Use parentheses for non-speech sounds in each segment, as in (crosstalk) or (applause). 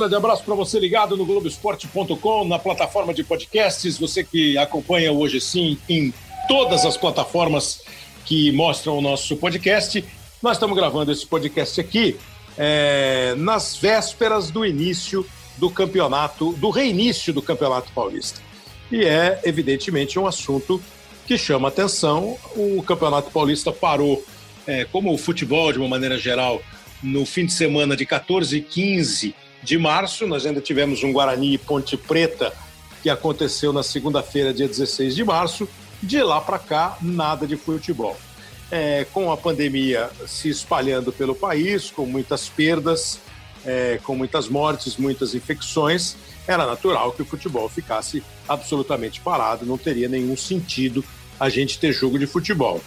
Grande abraço para você ligado no Globoesporte.com, na plataforma de podcasts, você que acompanha hoje sim em todas as plataformas que mostram o nosso podcast. Nós estamos gravando esse podcast aqui é, nas vésperas do início do campeonato, do reinício do Campeonato Paulista. E é, evidentemente, um assunto que chama atenção. O Campeonato Paulista parou, é, como o futebol, de uma maneira geral, no fim de semana de 14 e 15 de março. Nós ainda tivemos um Guarani e Ponte Preta que aconteceu na segunda-feira, dia 16 de março. De lá para cá, nada de futebol. É, com a pandemia se espalhando pelo país, com muitas perdas, é, com muitas mortes, muitas infecções, era natural que o futebol ficasse absolutamente parado, não teria nenhum sentido a gente ter jogo de futebol.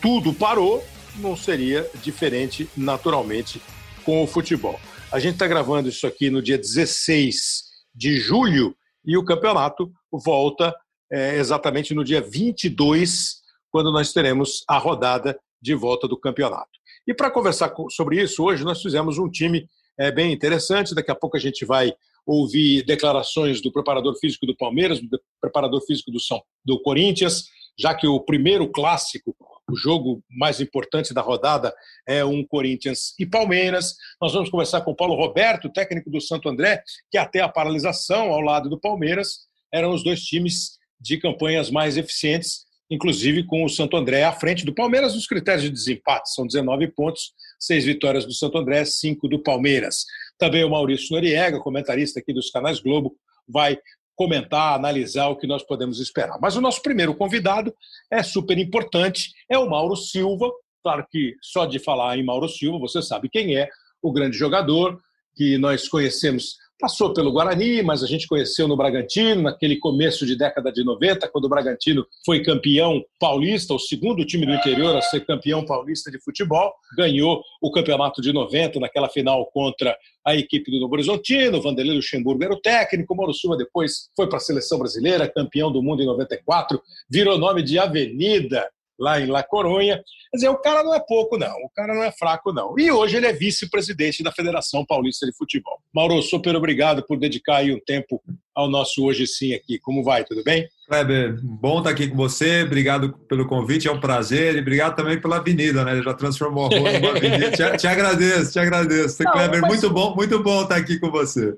Tudo parou, não seria diferente naturalmente com o futebol. A gente está gravando isso aqui no dia 16 de julho e o campeonato volta é, exatamente no dia 22, quando nós teremos a rodada de volta do campeonato. E para conversar sobre isso, hoje nós fizemos um time é, bem interessante. Daqui a pouco a gente vai ouvir declarações do preparador físico do Palmeiras, do preparador físico do, São, do Corinthians, já que o primeiro clássico o jogo mais importante da rodada é um Corinthians e Palmeiras. Nós vamos conversar com o Paulo Roberto, técnico do Santo André, que até a paralisação ao lado do Palmeiras eram os dois times de campanhas mais eficientes, inclusive com o Santo André à frente do Palmeiras nos critérios de desempate. São 19 pontos, seis vitórias do Santo André, cinco do Palmeiras. Também o Maurício Noriega, comentarista aqui dos canais Globo, vai comentar, analisar o que nós podemos esperar. Mas o nosso primeiro convidado é super importante, é o Mauro Silva. Claro que só de falar em Mauro Silva, você sabe quem é, o grande jogador que nós conhecemos Passou pelo Guarani, mas a gente conheceu no Bragantino, naquele começo de década de 90, quando o Bragantino foi campeão paulista, o segundo time do interior a ser campeão paulista de futebol. Ganhou o campeonato de 90, naquela final contra a equipe do Novo Horizontino. Vanderlei Luxemburgo era o técnico. Mauro Silva depois foi para a seleção brasileira, campeão do mundo em 94, virou nome de Avenida lá em La Coronha. Quer dizer, o cara não é pouco, não. O cara não é fraco, não. E hoje ele é vice-presidente da Federação Paulista de Futebol. Mauro, super obrigado por dedicar aí um tempo ao nosso Hoje Sim aqui. Como vai? Tudo bem? Kleber, bom estar aqui com você. Obrigado pelo convite, é um prazer. E obrigado também pela avenida, né? Já transformou a rua numa (laughs) avenida. Te, te, agradeço, te agradeço. Não, Kleber, muito bom, muito bom estar aqui com você.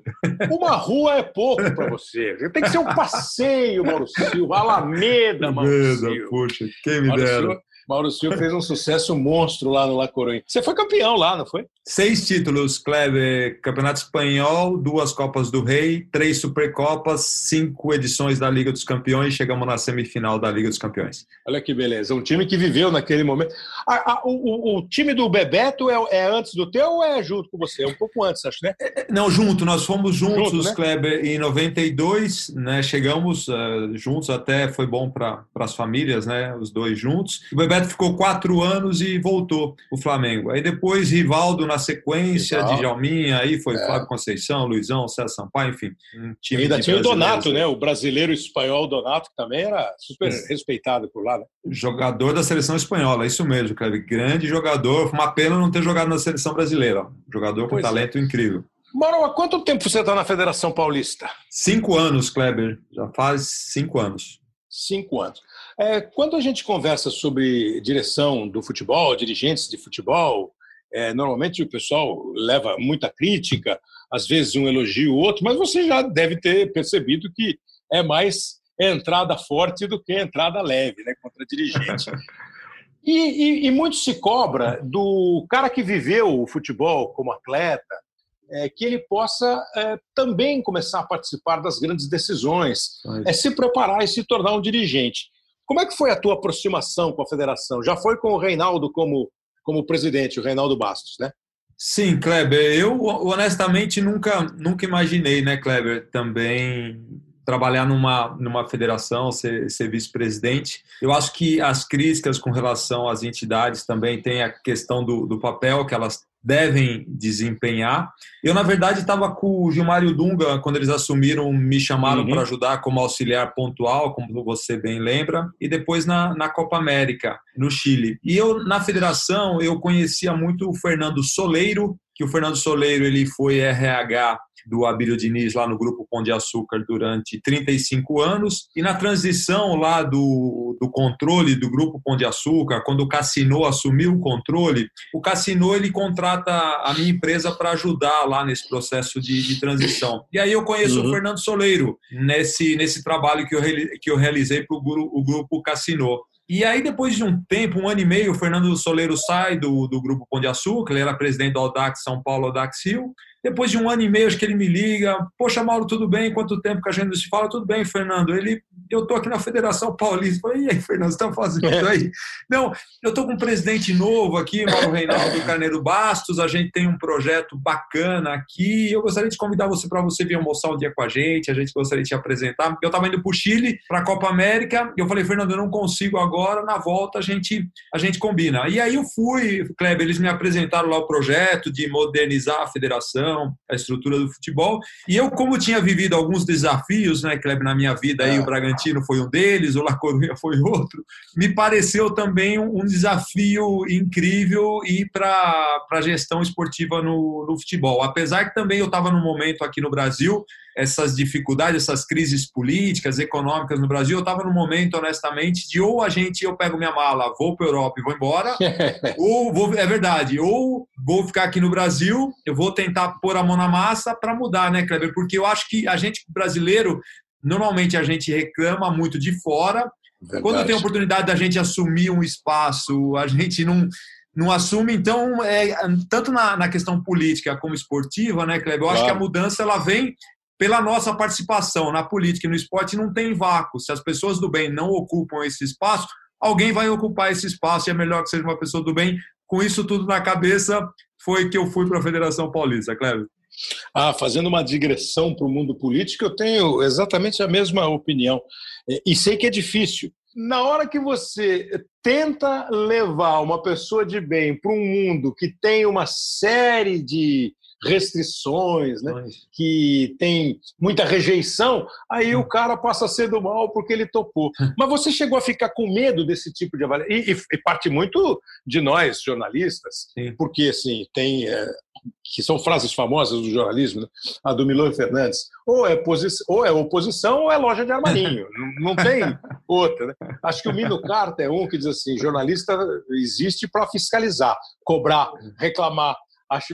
Uma rua é pouco para você. Tem que ser um passeio, Mauro Silva, Alameda, Mauro Silva. Puxa, quem me Mauro dera. Silva, Mauro Silva fez um sucesso monstro lá no La Coruña. Você foi campeão lá, não foi? Seis títulos, Kleber. Campeonato Espanhol, duas Copas do Rei, três Supercopas, cinco edições da Liga dos Campeões. Chegamos na semifinal da Liga dos Campeões. Olha que beleza. Um time que viveu naquele momento. A, a, o, o, time do Bebeto é, é, antes do teu ou é junto com você? É um pouco antes, acho, né? É, é, não, junto. Nós fomos juntos, junto, né? Kleber, em 92. Né? Chegamos uh, juntos, até foi bom para as famílias, né? Os dois juntos. O Bebeto Bebeto ficou quatro anos e voltou o Flamengo. Aí depois Rivaldo na sequência, Rivaldo. Djalminha, aí foi é. Flávio Conceição, Luizão, César Sampaio, enfim. Um time ainda tinha o Donato, né? O brasileiro espanhol Donato, que também era super respeitado por lá. Né? Jogador da seleção espanhola, isso mesmo, Kleber. Grande jogador. Uma pena não ter jogado na seleção brasileira. Jogador com pois é. talento é. incrível. Mauro, há quanto tempo você está na Federação Paulista? Cinco anos, Kleber. Já faz cinco anos. Cinco anos. É, quando a gente conversa sobre direção do futebol, dirigentes de futebol, é, normalmente o pessoal leva muita crítica, às vezes um elogio, outro, mas você já deve ter percebido que é mais entrada forte do que entrada leve né, contra dirigente. (laughs) E, e, e, muito se cobra do cara que viveu o futebol como atleta, é, que ele possa é, também começar a participar das grandes decisões, é se preparar e se tornar um dirigente. Como é que foi a tua aproximação com a federação? Já foi com o Reinaldo como, como presidente, o Reinaldo Bastos, né? Sim, Kleber. Eu honestamente nunca, nunca imaginei, né, Kleber, também trabalhar numa, numa federação, ser, ser vice-presidente. Eu acho que as críticas com relação às entidades também tem a questão do, do papel que elas devem desempenhar. Eu, na verdade, estava com o Gilmar e o Dunga, quando eles assumiram, me chamaram uhum. para ajudar como auxiliar pontual, como você bem lembra, e depois na, na Copa América, no Chile. E eu, na federação, eu conhecia muito o Fernando Soleiro que o Fernando Soleiro ele foi RH do Abílio Diniz lá no Grupo Pão de Açúcar durante 35 anos e na transição lá do, do controle do Grupo Pão de Açúcar, quando o Cassino assumiu o controle, o Cassino ele contrata a minha empresa para ajudar lá nesse processo de, de, transição. E aí eu conheço uhum. o Fernando Soleiro nesse, nesse trabalho que eu, que eu realizei para o Grupo Cassino. E aí, depois de um tempo, um ano e meio, o Fernando Soleiro sai do, do Grupo Pão de Açúcar, ele era presidente do Audax São Paulo, Audax Rio, depois de um ano e meio, acho que ele me liga. Poxa, Mauro, tudo bem? Quanto tempo que a gente não se fala? Tudo bem, Fernando. Ele, eu tô aqui na Federação Paulista. Falei, e aí, Fernando, você está fazendo isso aí? Não, eu tô com um presidente novo aqui, Mauro Reinaldo Carneiro Bastos. A gente tem um projeto bacana aqui. Eu gostaria de convidar você para você vir almoçar um dia com a gente. A gente gostaria de te apresentar. Eu estava indo para o Chile, para a Copa América. Eu falei, Fernando, eu não consigo agora. Na volta a gente, a gente combina. E aí eu fui, Kleber, eles me apresentaram lá o projeto de modernizar a federação a estrutura do futebol. E eu, como tinha vivido alguns desafios, né, Kleber, na minha vida, aí, o é. Bragantino foi um deles, o La Coruña foi outro, me pareceu também um, desafio incrível ir para a gestão esportiva no, no futebol. Apesar que também eu estava num momento aqui no Brasil essas dificuldades, essas crises políticas, econômicas no Brasil, eu estava no momento, honestamente, de ou a gente, eu pego minha mala, vou para a Europa e vou embora, (laughs) ou vou, é verdade, ou vou ficar aqui no Brasil, eu vou tentar pôr a mão na massa para mudar, né, Kleber? Porque eu acho que a gente brasileiro, normalmente a gente reclama muito de fora, verdade. quando tem a oportunidade da gente assumir um espaço, a gente não não assume, então, é, tanto na, na questão política como esportiva, né, Kleber? Eu claro. acho que a mudança ela vem pela nossa participação na política e no esporte, não tem vácuo. Se as pessoas do bem não ocupam esse espaço, alguém vai ocupar esse espaço e é melhor que seja uma pessoa do bem. Com isso tudo na cabeça, foi que eu fui para a Federação Paulista, Cleber. Ah, fazendo uma digressão para o mundo político, eu tenho exatamente a mesma opinião. E sei que é difícil. Na hora que você tenta levar uma pessoa de bem para um mundo que tem uma série de restrições, né? que tem muita rejeição, aí o cara passa a ser do mal porque ele topou. (laughs) Mas você chegou a ficar com medo desse tipo de avaliação? E, e, parte muito de nós, jornalistas, Sim. porque assim, tem. É, que são frases famosas do jornalismo, né? a do Milor Fernandes, ou é, ou é oposição ou é loja de armarinho, não, não tem (laughs) outra. Né? Acho que o Mino Carta é um que diz assim, jornalista existe para fiscalizar, cobrar, reclamar,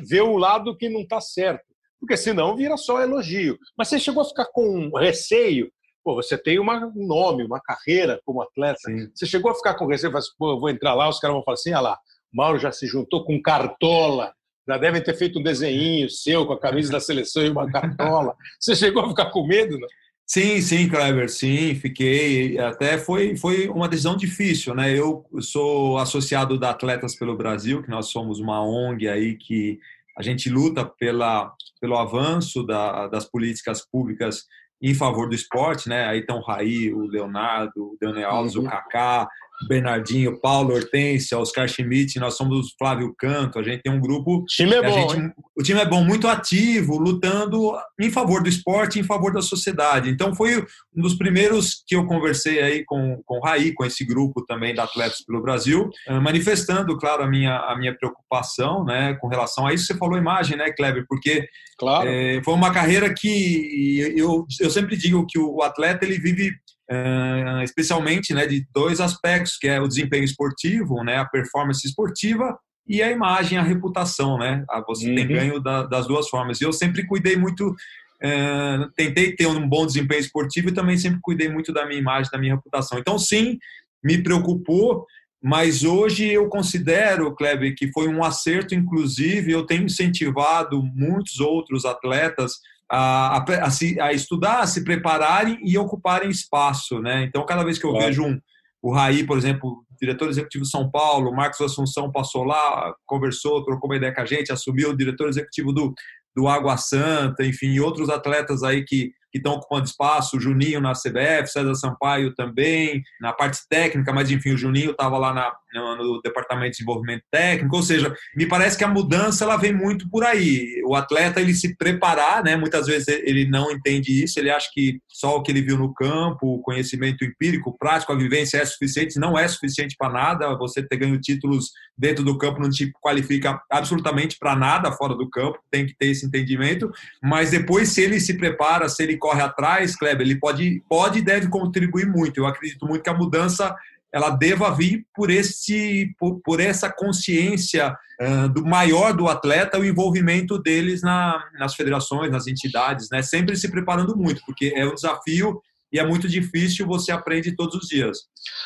ver o lado que não está certo, porque senão vira só elogio. Mas você chegou a ficar com receio? Pô, você tem uma, um nome, uma carreira como atleta. Sim. Você chegou a ficar com receio? Assim, Pô, eu vou entrar lá, os caras vão falar assim: ah lá, Mauro já se juntou com Cartola. Já devem ter feito um desenho seu com a camisa da seleção e uma cartola. Você chegou a ficar com medo? Não? Sim, sim, Kleber, sim, fiquei. Até foi, foi uma decisão difícil, né? Eu sou associado da Atletas pelo Brasil, que nós somos uma ONG aí que a gente luta pela, pelo avanço da, das políticas públicas em favor do esporte, né? Aí estão o Raí, o Leonardo, o Daniel Alves, uhum. o Kaká, Bernardinho, Paulo Hortência, Oscar Schmidt, nós somos o Flávio Canto, a gente tem um grupo. O time é bom. Gente, o time é bom, muito ativo, lutando em favor do esporte, em favor da sociedade. Então foi um dos primeiros que eu conversei aí com, com o Raí, com esse grupo também da Atletas pelo Brasil, eh, manifestando, claro, a minha, a minha preocupação né, com relação a isso. Você falou imagem, né, Kleber? Porque claro. É, foi uma carreira que eu, eu sempre digo que o atleta ele vive uh, especialmente né, de dois aspectos, que é o desempenho esportivo, né, a performance esportiva e a imagem, a reputação, né? Ah, você uhum. tem ganho da, das duas formas. E eu sempre cuidei muito, uh, tentei ter um bom desempenho esportivo e também sempre cuidei muito da minha imagem, da minha reputação. Então, sim, me preocupou, mas hoje eu considero, Kleber, que foi um acerto, inclusive, eu tenho incentivado muitos outros atletas a, a, a, a, estudar, a se prepararem e ocuparem espaço, né? Então, cada vez que eu claro. vejo um, o Raí, por exemplo, diretor executivo de São Paulo, Marcos Assunção passou lá, conversou, trocou uma ideia com a gente, assumiu o diretor executivo do, do Água Santa, enfim, e outros atletas aí que que estão ocupando espaço, o Juninho na CBF, César Sampaio também, na parte técnica, mas enfim, o Juninho estava lá na, no, no, departamento de desenvolvimento técnico, ou seja, me parece que a mudança ela vem muito por aí. O atleta ele se preparar, né? Muitas vezes ele não entende isso, ele acha que só o que ele viu no campo, o conhecimento empírico, prático, a vivência é suficiente, não é suficiente para nada. Você ter ganho títulos dentro do campo não te qualifica absolutamente para nada fora do campo, tem que ter esse entendimento. Mas depois, se ele se prepara, se ele corre atrás, Kleber, ele pode, pode e deve contribuir muito. Eu acredito muito que a mudança ela deva vir por esse por, por essa consciência uh, do maior do atleta o envolvimento deles na, nas federações nas entidades né? Sempre se preparando muito porque é um desafio e é muito difícil, você aprende todos os dias.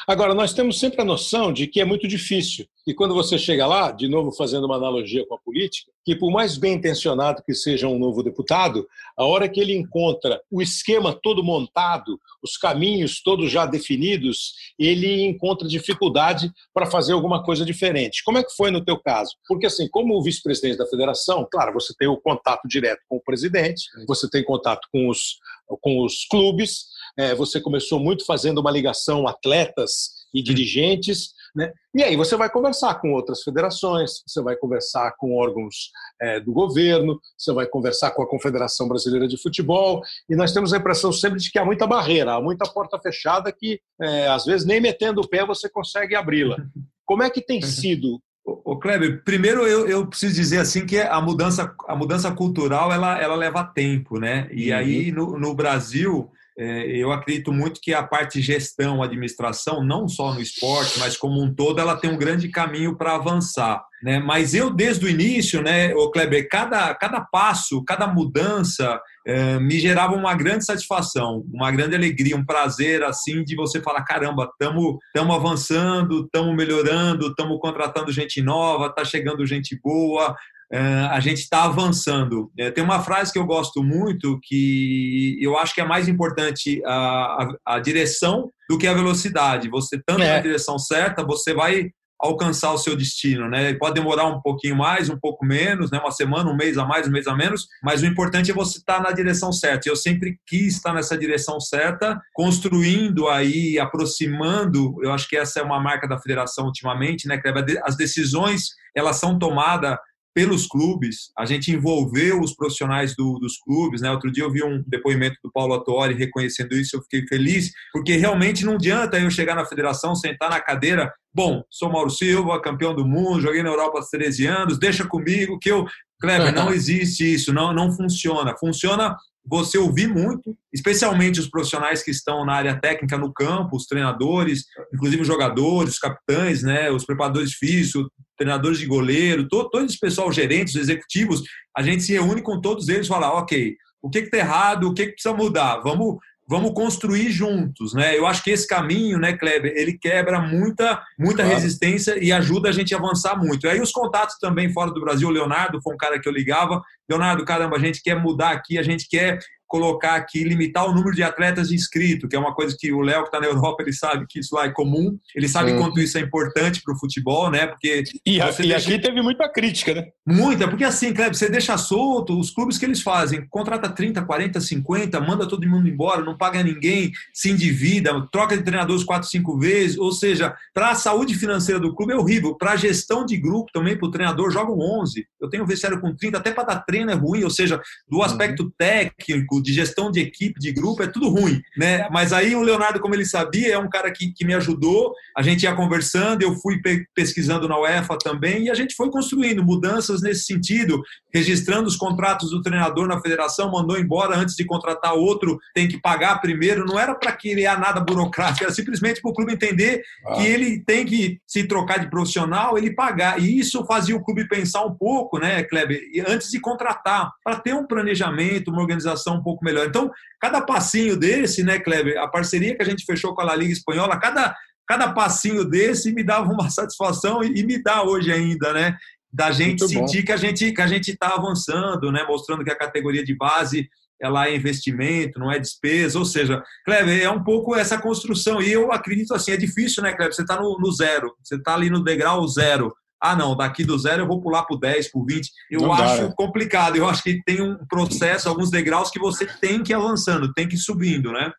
Agora, nós temos sempre a noção de que é muito difícil. E quando você chega lá, de novo fazendo uma analogia com a política, que por mais bem intencionado que seja um novo deputado, a hora que ele encontra o esquema todo montado, os caminhos todos já definidos, ele encontra dificuldade para fazer alguma coisa diferente. Como é que foi no teu caso? Porque assim, como vice-presidente da federação, claro, você tem o contato direto com o presidente, você tem contato com os, com os clubes, é, você começou muito fazendo uma ligação atletas e hum. dirigentes, né? E aí você vai conversar com outras federações, você vai conversar com órgãos é, do governo, você vai conversar com a Confederação Brasileira de Futebol, e nós temos a impressão sempre de que há muita barreira, há muita porta fechada que, é, às vezes, nem metendo o pé você consegue abri-la. (laughs) Como é que tem sido Ô, Kleber, primeiro eu, eu preciso dizer assim que a mudança, a mudança cultural ela, ela leva tempo, né? E uhum. aí no, no Brasil eu acredito muito que a parte gestão, administração, não só no esporte, mas como um todo, ela tem um grande caminho para avançar. Né? Mas eu, desde o início, né, o Kleber, cada, cada passo, cada mudança é, me gerava uma grande satisfação, uma grande alegria, um prazer assim de você falar: caramba, estamos avançando, estamos melhorando, estamos contratando gente nova, está chegando gente boa, a gente está avançando. É, tem uma frase que eu gosto muito, que eu acho que é mais importante a, a, a direção do que a velocidade. Você, tanto é. na direção certa, você vai alcançar o seu destino, né? Pode demorar um pouquinho mais, um pouco menos, né? Uma semana, um mês a mais, um mês a menos, mas o importante é você estar tá na direção certa. Eu sempre quis estar nessa direção certa, construindo aí, aproximando. Eu acho que essa é uma marca da federação ultimamente, né? As decisões elas são tomadas pelos clubes, a gente envolveu os profissionais do, dos clubes. Né? Outro dia eu vi um depoimento do Paulo Attori reconhecendo isso, eu fiquei feliz, porque realmente não adianta eu chegar na federação, sentar na cadeira, bom, sou Mauro Silva, campeão do mundo, joguei na Europa há 13 anos, deixa comigo que eu... Kleber, não existe isso, não, não funciona. Funciona você ouvir muito, especialmente os profissionais que estão na área técnica no campo, os treinadores, inclusive os jogadores, os capitães, né, os preparadores físicos, treinadores de goleiro, todo, todo esse pessoal, gerentes, executivos, a gente se reúne com todos eles e fala, ok, o que está errado, o que, que precisa mudar, vamos vamos construir juntos, né? Eu acho que esse caminho, né, Kleber, ele quebra muita, muita claro. resistência e ajuda a gente a avançar muito. E aí os contatos também fora do Brasil, o Leonardo foi um cara que eu ligava, Leonardo, caramba, a gente quer mudar aqui, a gente quer colocar aqui, limitar o número de atletas inscritos, que é uma coisa que o Léo, que está na Europa, ele sabe que isso lá é comum, ele sabe hum. quanto isso é importante para o futebol, né? Porque e, a, e aqui teve muita crítica, né? Muita, porque assim, Kleber, você deixa solto os clubes que eles fazem, contrata 30, 40, 50, manda todo mundo embora, não paga ninguém, se endivida, troca de treinadores 4, 5 vezes, ou seja, para a saúde financeira do clube é horrível, para a gestão de grupo também, para o treinador, jogam 11, eu tenho um vestiário com 30, até para dar treino é ruim, ou seja, do uhum. aspecto uhum. técnico, de gestão de equipe, de grupo, é tudo ruim, né? Mas aí o Leonardo, como ele sabia, é um cara que, que me ajudou, a gente ia conversando, eu fui pe pesquisando na UEFA também, e a gente foi construindo mudanças nesse sentido, registrando os contratos do treinador na federação, mandou embora antes de contratar outro, tem que pagar primeiro, não era para criar nada burocrático, era simplesmente para o clube entender ah. que ele tem que se trocar de profissional, ele pagar, e isso fazia o clube pensar um pouco, né, Kleber, antes de contratar, para ter um planejamento, uma organização um pouco pouco melhor. Então, cada passinho desse, né, Kleber, a parceria que a gente fechou com a La Liga Espanhola, cada, cada passinho desse me dava uma (laughs) satisfação e, e me dá hoje ainda, né? Da gente Muito sentir bom. que a gente que a gente está avançando, né? Mostrando que a categoria de base ela é investimento, não é despesa, ou seja, Kleber, é um pouco essa construção, e eu acredito assim, é difícil, né, Kleber, você está no, no, zero, você está ali no degrau zero, ah, não, daqui do zero eu vou pular para o 10, para o 20. Eu não acho dá, né? complicado. Eu acho que tem um processo, alguns degraus que você tem que ir avançando, tem que ir subindo, né?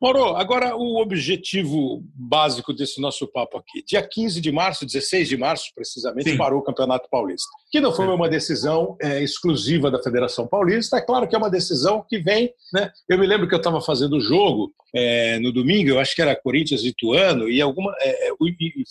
Moro, agora o objetivo básico desse nosso papo aqui. Dia 15 de março, 16 de março, precisamente, Sim. parou o Campeonato Paulista. Que não foi uma decisão é, exclusiva da Federação Paulista. É claro que é uma decisão que vem. Né? Eu me lembro que eu estava fazendo o jogo é, no domingo, eu acho que era Corinthians e Ituano, e, alguma, é, é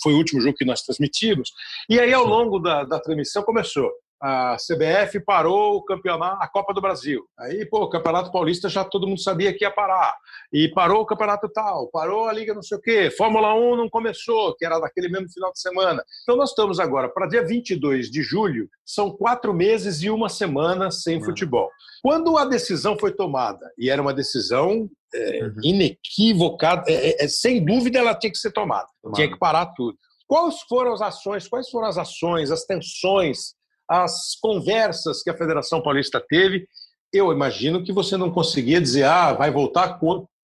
foi o último jogo que nós transmitimos. E aí, ao longo da, da transmissão, começou a CBF parou o campeonato, a Copa do Brasil. Aí, pô, o Campeonato Paulista já todo mundo sabia que ia parar. E parou o campeonato tal, parou a Liga não sei o quê. Fórmula 1 não começou, que era naquele mesmo final de semana. Então, nós estamos agora para dia 22 de julho, são quatro meses e uma semana sem uhum. futebol. Quando a decisão foi tomada, e era uma decisão é, uhum. inequivocada, é, é, sem dúvida ela tinha que ser tomada, tomada, tinha que parar tudo. Quais foram as ações, quais foram as ações, as tensões as conversas que a Federação Paulista teve, eu imagino que você não conseguia dizer, ah, vai voltar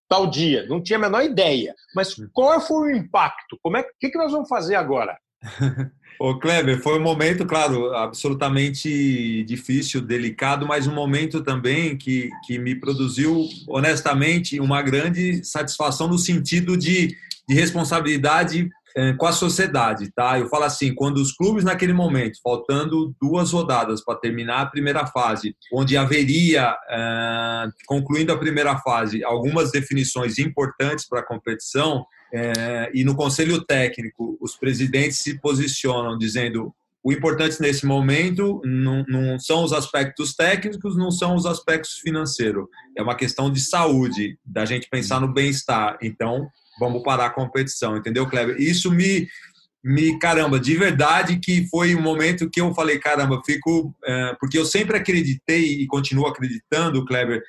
tal dia. Não tinha a menor ideia. Mas hum. qual foi o impacto? Como é que, que nós vamos fazer agora? (laughs) Ô Kleber, foi um momento, claro, absolutamente difícil, delicado, mas um momento também que, que me produziu, honestamente, uma grande satisfação no sentido de, de responsabilidade com a sociedade, tá? Eu falo assim, quando os clubes naquele momento, faltando duas rodadas para terminar a primeira fase, onde haveria, é, concluindo a primeira fase, algumas definições importantes para a competição, é, e no conselho técnico os presidentes se posicionam dizendo o importante nesse momento não, não, são os aspectos técnicos, não são os aspectos financeiros. É uma questão de saúde, da gente pensar no bem-estar. Então, vamos parar a competição, entendeu, Kleber? Isso me, me caramba, de verdade que foi um momento que eu falei, caramba, fico. É, porque eu sempre acreditei e continuo acreditando, Kleber,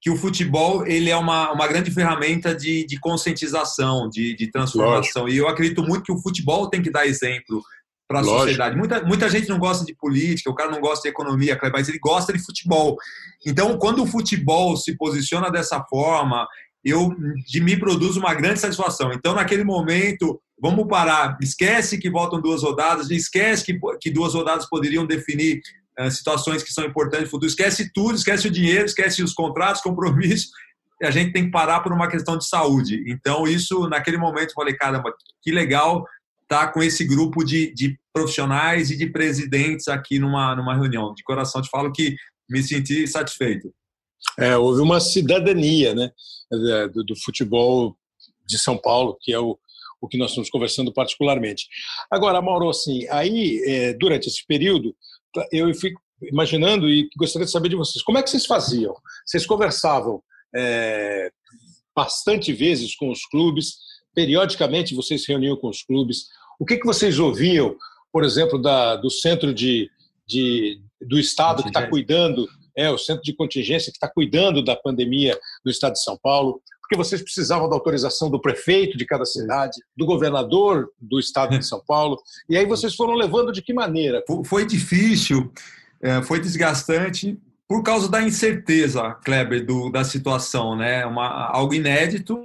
que o futebol ele é uma, uma grande ferramenta de, de conscientização, de, de transformação. Lógico. E eu acredito muito que o futebol tem que dar exemplo para a sociedade. Muita, muita gente não gosta de política, o cara não gosta de economia, mas ele gosta de futebol. Então, quando o futebol se posiciona dessa forma eu de mim produz uma grande satisfação. Então, naquele momento, vamos parar. Esquece que voltam duas rodadas, esquece que, que duas rodadas poderiam definir uh, situações que são importantes no futuro. Esquece tudo, esquece o dinheiro, esquece os contratos, (laughs) compromissos. A gente tem que parar por uma questão de saúde. Então, isso, naquele momento, eu falei: caramba, que legal estar tá com esse grupo de, de profissionais e de presidentes aqui numa, numa reunião. De coração te falo que me senti satisfeito. É, houve uma cidadania né, do, do, futebol de São Paulo, que é o, o que nós estamos conversando particularmente. Agora, Mauro, assim, aí, é, durante esse período, eu fico imaginando e gostaria de saber de vocês, como é que vocês faziam? Vocês conversavam é, bastante vezes com os clubes, periodicamente vocês se reuniam com os clubes, o que, que vocês ouviam, por exemplo, da, do centro de, de do Estado que está cuidando é o centro de contingência que está cuidando da pandemia do estado de São Paulo, porque vocês precisavam da autorização do prefeito de cada cidade, do governador do estado de São Paulo, e aí vocês foram levando de que maneira? Foi difícil, é, foi desgastante, por causa da incerteza, Kleber, do, da situação, né? Uma, algo inédito,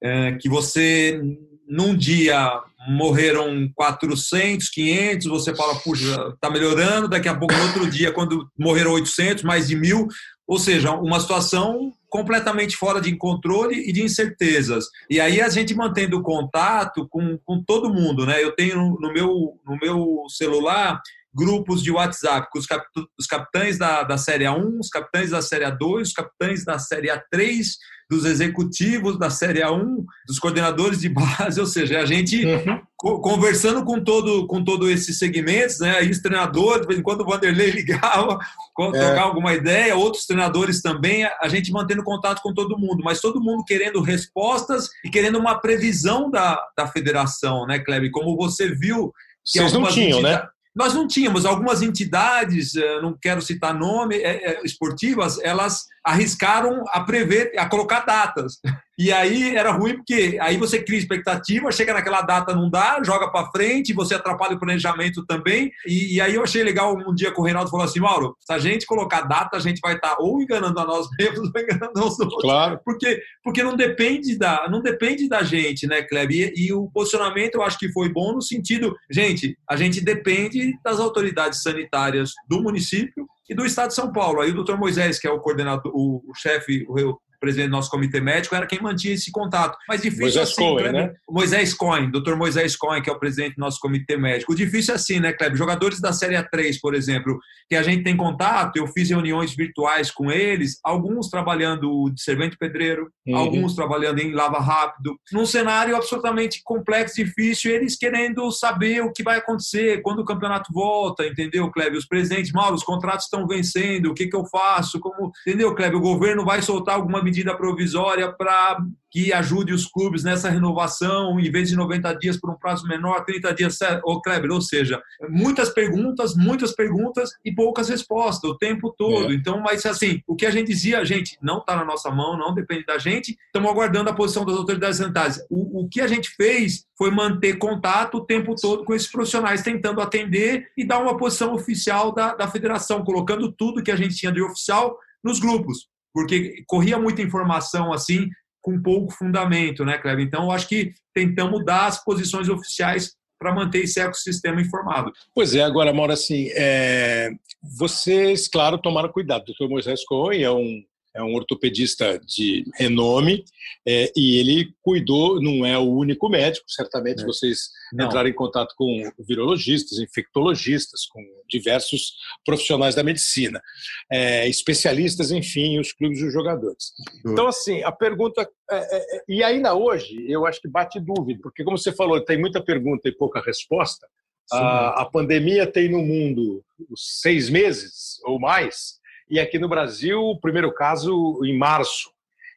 é, que você, num dia, morreram 400, 500, você fala, puxa, está melhorando, daqui a pouco, no outro dia, quando morreram 800, mais de mil, ou seja, uma situação completamente fora de controle e de incertezas. E aí a gente mantendo contato com, com todo mundo, né? Eu tenho no meu, no meu celular grupos de WhatsApp com os, cap, os capitães da, da Série A1, os capitães da Série A2, os capitães da Série A3, dos executivos da Série A1, dos coordenadores de base, ou seja, a gente uhum. co conversando com todo com todos esses segmentos, né? Aí os treinadores, de vez em quando o Vanderlei (laughs) ligava, é. trocar alguma ideia, outros treinadores também, a gente mantendo contato com todo mundo, mas todo mundo querendo respostas e querendo uma previsão da, da federação, né, Kleber? Como você viu que Vocês não tinham, né? Nós não tínhamos algumas entidades, eh, não quero citar nome, é, é, esportivas, elas arriscaram a prever, a colocar datas. E aí era ruim porque aí você cria expectativa, chega naquela data, não dá, joga para frente, você atrapalha o planejamento também. E, e, aí eu achei legal um dia que o Reinaldo falou assim: Mauro, se a gente colocar data, a gente vai estar tá ou enganando a nós mesmos (laughs) ou enganando os outros. Claro. Porque, porque não, depende da, não depende da gente, né, Kleber? E, e o posicionamento eu acho que foi bom no sentido, gente, a gente depende das autoridades sanitárias do município e do Estado de São Paulo. Aí o doutor Moisés, que é o coordenador, o, o chefe, o, presidente do nosso comitê médico, era quem mantinha esse contato. Mas difícil Moisés assim, Cohen, Kleber, né? Moisés Cohen, doutor Moisés Cohen, que é o presidente do nosso comitê médico. O difícil é assim, né, Kleber? Jogadores da Série A3, por exemplo, que a gente tem contato, eu fiz reuniões virtuais com eles, alguns trabalhando de servente pedreiro, uhum. alguns trabalhando em lava rápido, num cenário absolutamente complexo, difícil, eles querendo saber o que vai acontecer, quando o campeonato volta, entendeu, Kleber? Os presidentes, mal, os contratos estão vencendo, o que, que eu faço? Como, entendeu, Kleber? O governo vai soltar alguma medida medida provisória para que ajude os clubes nessa renovação, em vez de 90 dias por um prazo menor, 30 dias, ô Kleber, ou seja, muitas perguntas, muitas perguntas e poucas respostas o tempo todo. É. Então, mas assim, o que a gente dizia, gente, não está na nossa mão, não depende da gente, estamos aguardando a posição das autoridades sanitárias. O, o que a gente fez foi manter contato o tempo todo com esses profissionais, tentando atender e dar uma posição oficial da, da federação, colocando tudo que a gente tinha de oficial nos grupos porque corria muita informação assim com pouco fundamento, né, Kleber? Então, eu acho que tentamos dar as posições oficiais para manter esse ecossistema informado. Pois é, agora, Mauro, assim, é... vocês, claro, tomaram cuidado. O doutor Moisés Cohen é um é um ortopedista de renome é, e ele cuidou, não é o único médico, certamente é. vocês não. entraram em contato com virologistas, infectologistas, com diversos profissionais da medicina, é, especialistas, enfim, os clubes e os jogadores. Então, assim, a pergunta. É, é, é, e ainda hoje, eu acho que bate dúvida, porque, como você falou, tem muita pergunta e pouca resposta. A, a pandemia tem no mundo seis meses ou mais e aqui no Brasil, o primeiro caso em março.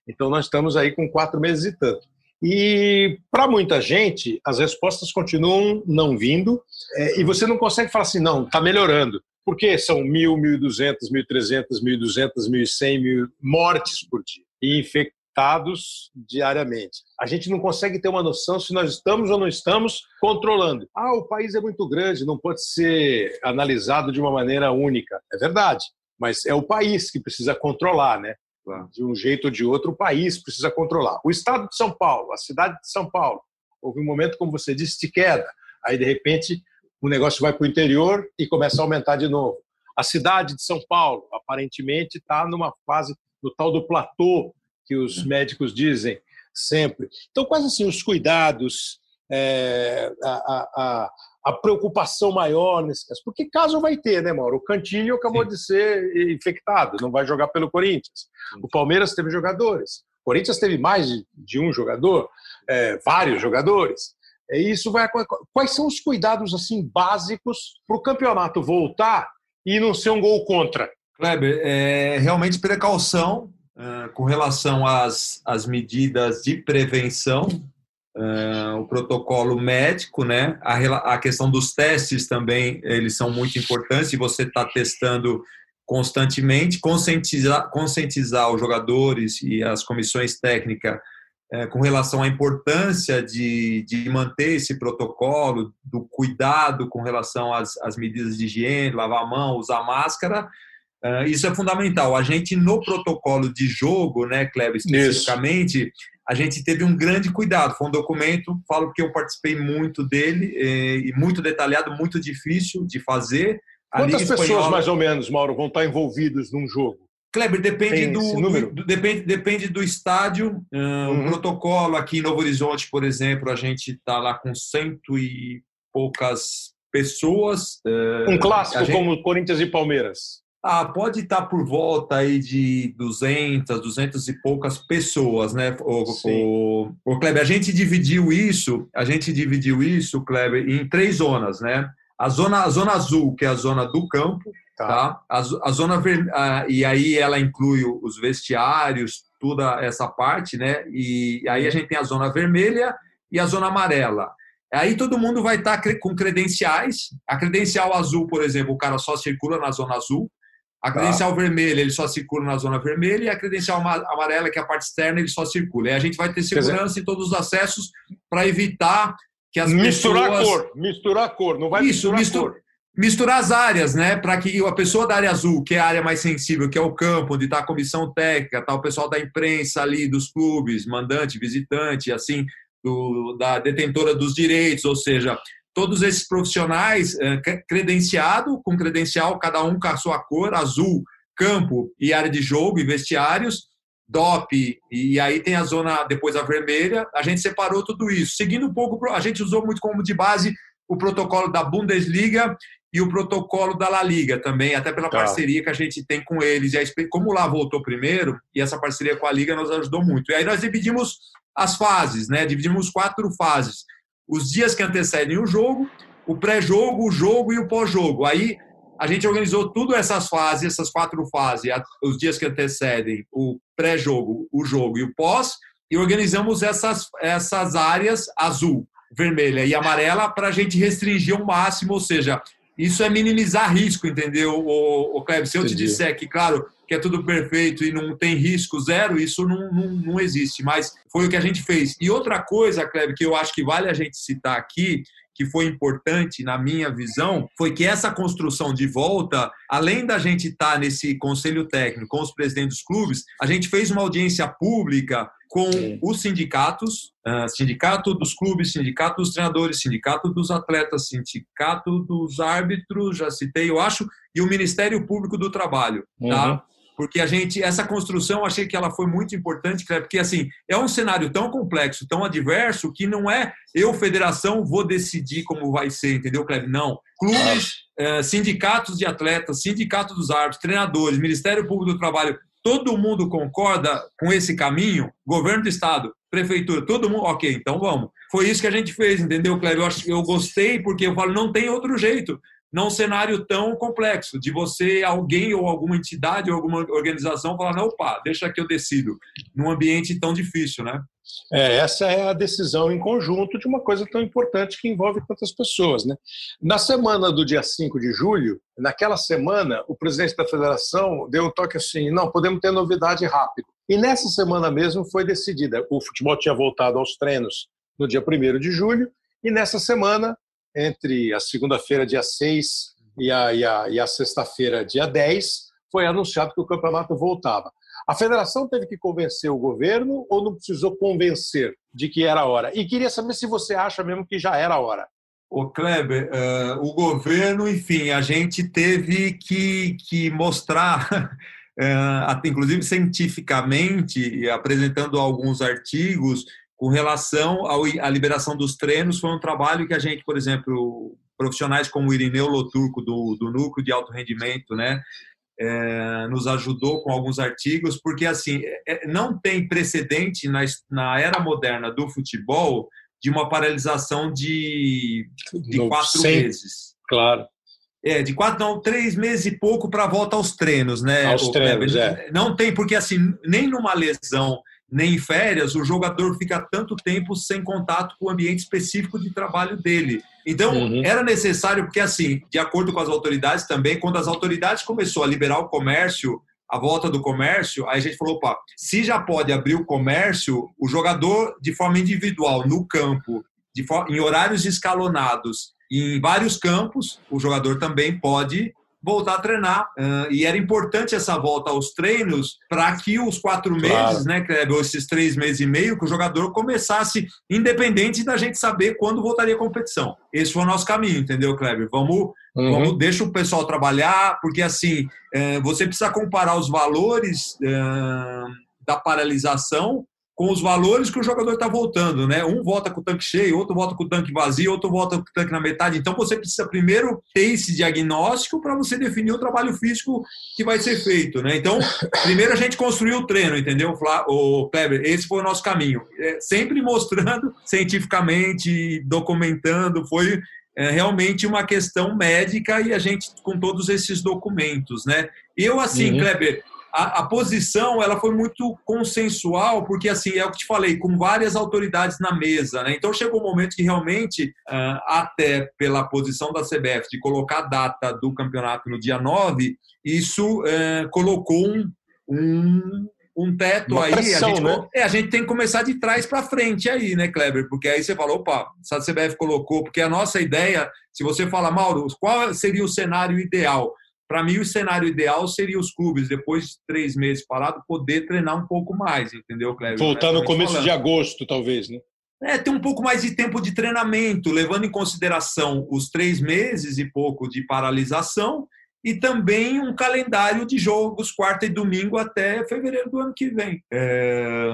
Então, nós estamos aí com quatro meses e tanto. E para muita gente, as respostas continuam não vindo, é, e você não consegue falar assim, não, está melhorando. Porque são mil, mil duzentos, mil trezentos, mil duzentos, mil cem, mil mortes por dia e infectados diariamente. A gente não consegue ter uma noção se nós estamos ou não estamos controlando. Ah, o país é muito grande, não pode ser analisado de uma maneira única. É verdade mas é o país que precisa controlar, né? De um jeito ou de outro, o país precisa controlar. O estado de São Paulo, a cidade de São Paulo, houve um momento, como você disse, de queda. Aí, de repente, o negócio vai para o interior e começa a aumentar de novo. A cidade de São Paulo, aparentemente, está numa fase do tal do platô que os é. médicos dizem sempre. Então, quais assim os cuidados, é, a, a, a preocupação maior nesse caso. Porque caso vai ter, né, Mauro? O Cantilho acabou Sim. de ser infectado, não vai jogar pelo Corinthians. O Palmeiras teve jogadores. O Corinthians teve mais de, de um jogador, é, vários jogadores. É, isso vai. Quais são os cuidados assim básicos para o campeonato voltar e não ser um gol contra? Kleber, é realmente precaução uh, com relação às, às medidas de prevenção Uh, o protocolo médico, né? A, a, questão dos testes também, eles são muito importantes e você está testando constantemente, conscientizar, conscientizar os jogadores e as comissões técnicas uh, com relação à importância de, de manter esse protocolo, do cuidado com relação às, às medidas de higiene, lavar a mão, usar máscara, Uh, isso é fundamental. A gente, no protocolo de jogo, né, Kleber, especificamente, isso a gente teve um grande cuidado. Foi um documento, falo porque eu participei muito dele, eh, e muito detalhado, muito difícil de fazer. A Quantas Liga pessoas, Espanhola... mais ou menos, Mauro, vão estar envolvidas num jogo? Kleber, depende do, do, do, depende, depende do estádio. Uh, uhum. O protocolo aqui em Novo Horizonte, por exemplo, a gente está lá com cento e poucas pessoas. Uh, um clássico gente... como Corinthians e Palmeiras. Ah, pode estar por volta aí de 200, 200 e poucas pessoas, né? O, o, o, Kleber, a gente dividiu isso, a gente dividiu isso, Kleber, em três zonas, né? A zona, a zona azul, que é a zona do campo, tá? tá? A, a zona ver, e aí ela inclui os vestiários, toda essa parte, né? E aí a gente tem a zona vermelha e a zona amarela. Aí todo mundo vai estar com credenciais. A credencial azul, por exemplo, o cara só circula na zona azul. A credencial tá. vermelha, ele só circula na zona vermelha, e a credencial amarela, que é a parte externa, ele só circula. E a gente vai ter segurança dizer... em todos os acessos para evitar que as misturar pessoas... cor, misturar cor, não vai Isso, misturar mistur... cor. Misturar as áreas, né? Para que a pessoa da área azul, que é a área mais sensível, que é o campo, onde está a comissão técnica, tá o pessoal da imprensa ali, dos clubes, mandante, visitante, assim, do, da detentora dos direitos, ou seja, todos esses profissionais é, credenciado, com credencial, cada um com a sua cor, azul, campo e área de jogo e vestiários, DOP, e aí tem a zona depois a vermelha, a gente separou tudo isso. Seguindo um pouco, a gente usou muito como de base o protocolo da Bundesliga e o protocolo da La Liga também, até pela tá. parceria que a gente tem com eles. E como lá voltou primeiro, e essa parceria com a Liga nos ajudou muito. E aí nós dividimos as fases, né? Dividimos quatro fases os dias que antecedem o jogo, o pré-jogo, o jogo e o pós-jogo. Aí a gente organizou tudo essas fases, essas quatro fases, os dias que antecedem o pré-jogo, o jogo e o pós, e organizamos essas, essas áreas azul, vermelha e amarela para a gente restringir ao máximo, ou seja, isso é minimizar risco, entendeu, o, o Kleber? Se eu Entendi. te disser que, claro, que é tudo perfeito e não tem risco zero, isso não, não, não existe. Mas foi o que a gente fez. E outra coisa, Kleber, que eu acho que vale a gente citar aqui, que foi importante na minha visão foi que essa construção de volta, além da gente estar tá nesse conselho técnico com os presidentes dos clubes, a gente fez uma audiência pública com Sim. os sindicatos, uh, sindicato dos clubes, sindicato dos treinadores, sindicato dos atletas, sindicato dos árbitros, já citei, eu acho, e o Ministério Público do Trabalho, tá? Porque a gente essa construção achei que ela foi muito importante, porque assim é um cenário tão complexo, tão adverso que não é eu federação vou decidir como vai ser, entendeu, Cleber? Não, clubes, é, sindicatos de atletas, sindicato dos árbitros, treinadores, Ministério Público do Trabalho, todo mundo concorda com esse caminho, governo do estado, prefeitura, todo mundo, ok, então vamos. Foi isso que a gente fez, entendeu, Cleber? Eu, eu gostei porque eu falo não tem outro jeito num cenário tão complexo, de você, alguém ou alguma entidade ou alguma organização falar, não, opa, deixa que eu decido, num ambiente tão difícil, né? É, essa é a decisão em conjunto de uma coisa tão importante que envolve tantas pessoas. Né? Na semana do dia 5 de julho, naquela semana, o presidente da federação deu um toque assim: não, podemos ter novidade rápido. E nessa semana mesmo foi decidida. O futebol tinha voltado aos treinos no dia 1 de julho, e nessa semana entre a segunda-feira, dia 6, e a, e a, e a sexta-feira, dia 10, foi anunciado que o campeonato voltava. A federação teve que convencer o governo ou não precisou convencer de que era a hora? E queria saber se você acha mesmo que já era a hora. O Kleber, uh, o governo, enfim, a gente teve que, que mostrar, (laughs) uh, inclusive cientificamente, apresentando alguns artigos, com relação à liberação dos treinos, foi um trabalho que a gente, por exemplo, profissionais como o Irineu Loturco, do, do Núcleo de Alto Rendimento, né, é, nos ajudou com alguns artigos, porque assim é, não tem precedente na, na era moderna do futebol de uma paralisação de, de quatro meses. Claro. É, de quatro, não, três meses e pouco para volta aos treinos, né? Aos treinos, é. Não tem, porque assim, nem numa lesão nem em férias, o jogador fica tanto tempo sem contato com o ambiente específico de trabalho dele. Então, uhum. era necessário, porque assim, de acordo com as autoridades também, quando as autoridades começou a liberar o comércio, a volta do comércio, aí a gente falou, opa, se já pode abrir o comércio, o jogador de forma individual, no campo, de em horários escalonados, em vários campos, o jogador também pode voltar a treinar. Uh, e era importante essa volta aos treinos para que os quatro claro. meses, né, Kleber, ou esses três meses e meio, que o jogador começasse, independente da gente saber quando voltaria a competição. Esse foi o nosso caminho, entendeu, Kleber? Vamos, uhum. vamos deixa o pessoal trabalhar, porque assim, uh, você precisa comparar os valores uh, da paralisação com os valores que o jogador está voltando, né? Um volta com o tanque cheio, outro volta com o tanque vazio, outro volta com o tanque na metade. Então você precisa primeiro ter esse diagnóstico para você definir o trabalho físico que vai ser feito, né? Então, (laughs) primeiro a gente construiu o treino, entendeu, o Kleber? Esse foi o nosso caminho. É, sempre mostrando (laughs) cientificamente, documentando, foi é, realmente uma questão médica e a gente com todos esses documentos, né? Eu, assim, uhum. Kleber, a, a, posição ela foi muito consensual, porque assim é o que te falei, com várias autoridades na mesa, né? Então chegou um momento que realmente, uh, até pela posição da CBF de colocar a data do campeonato no dia 9, isso uh, colocou um, um, um teto Uma aí. Pressão, a, gente, né? é, a gente tem que começar de trás para frente aí, né, Kleber? Porque aí você falou, opa, se a CBF colocou, porque a nossa ideia, se você fala, Mauro, qual seria o cenário ideal? Para mim, o cenário ideal seria os clubes, depois de três meses parado, poder treinar um pouco mais, entendeu, Cleber? Voltar no começo falando. de agosto, talvez, né? É, ter um pouco mais de tempo de treinamento, levando em consideração os três meses e pouco de paralisação e também um calendário de jogos quarta e domingo até fevereiro do ano que vem. É,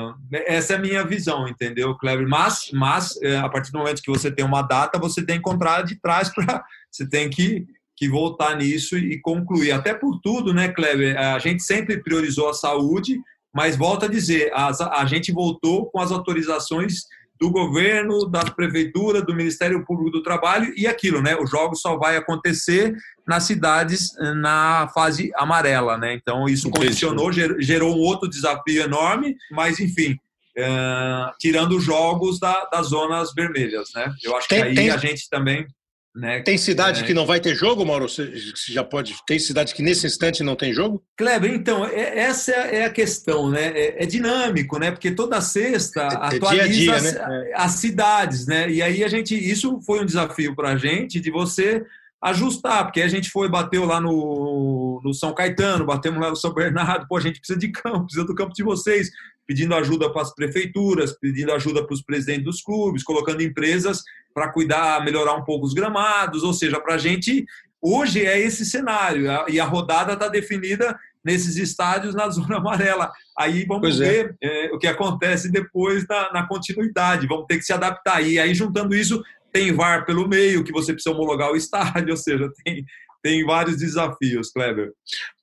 essa é a minha visão, entendeu, Cleber? Mas, mas é, a partir do momento que você tem uma data, você tem que encontrar de trás para. Você tem que que voltar nisso e concluir. Até por tudo, né, Kleber? A gente sempre priorizou a saúde, mas volta a dizer, a, a gente voltou com as autorizações do governo, da prefeitura, do Ministério Público do Trabalho e aquilo, né? O jogo só vai acontecer nas cidades eh, na fase amarela, né? Então isso condicionou, gerou um outro desafio enorme, mas enfim, é, tirando os jogos da, das zonas vermelhas, né? Eu acho tem, que aí tem... a gente também né? Tem cidade é... que não vai ter jogo, Mauro? Você já pode. Tem cidade que nesse instante não tem jogo? Kleber, então, é, essa é a questão, né? É, é dinâmico, né? Porque toda sexta é, é atualiza dia dia, as, né? as, cidades, né? E aí a gente. Isso foi um desafio para a gente de você ajustar, porque a gente foi, bateu lá no, no São Caetano, batemos lá no São Bernardo, pô, a gente precisa de campo, precisa do campo de vocês, pedindo ajuda para as prefeituras, pedindo ajuda para os presidentes dos clubes, colocando empresas para cuidar, melhorar um pouco os gramados, ou seja, para a gente, hoje é esse cenário, e a rodada está definida nesses estádios na (laughs) zona amarela. Aí vamos pois é. ver é. É, o que acontece depois na, na, continuidade, vamos ter que se adaptar. E aí, juntando isso, tem VAR pelo meio, que você precisa homologar o (laughs) estádio, ou seja, tem, tem vários desafios, Kleber.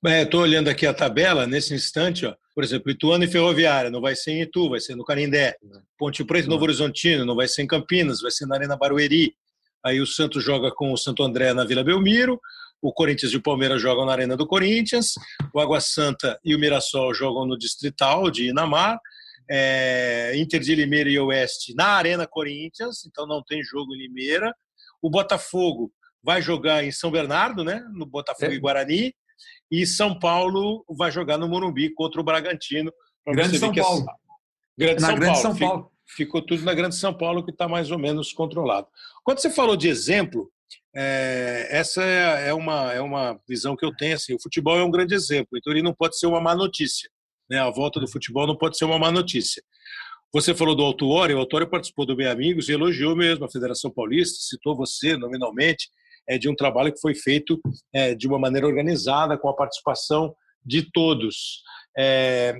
Estou é, olhando aqui a tabela, nesse instante, ó, por exemplo, Ituano e Ferroviária, não vai ser em Itu, vai ser no Canindé. Ponte Preta e Novo Horizontino, não vai ser em Campinas, vai ser na Arena Barueri. Aí o Santos joga com o Santo André na Vila Belmiro, o Corinthians e o Palmeiras jogam na Arena do Corinthians, o Água Santa e o Mirassol jogam no Distrital de Inamar, é, Inter de Limeira e Oeste na Arena Corinthians, então não tem jogo em Limeira. O Botafogo vai jogar em São Bernardo, né, no Botafogo é. e Guarani, e São Paulo vai jogar no Morumbi contra o Bragantino. Grande São Paulo. Grande, São, Grande Paulo. São Paulo. Ficou tudo na Grande São Paulo, que está mais ou menos controlado. Quando você falou de exemplo, é, essa é, é, uma, é uma visão que eu tenho. Assim, o futebol é um grande exemplo, então ele não pode ser uma má notícia. Né? A volta do futebol não pode ser uma má notícia. Você falou do Autuori, o Autuori participou do Bem Amigos e elogiou mesmo a Federação Paulista, citou você nominalmente, é, de um trabalho que foi feito é, de uma maneira organizada, com a participação de todos. É,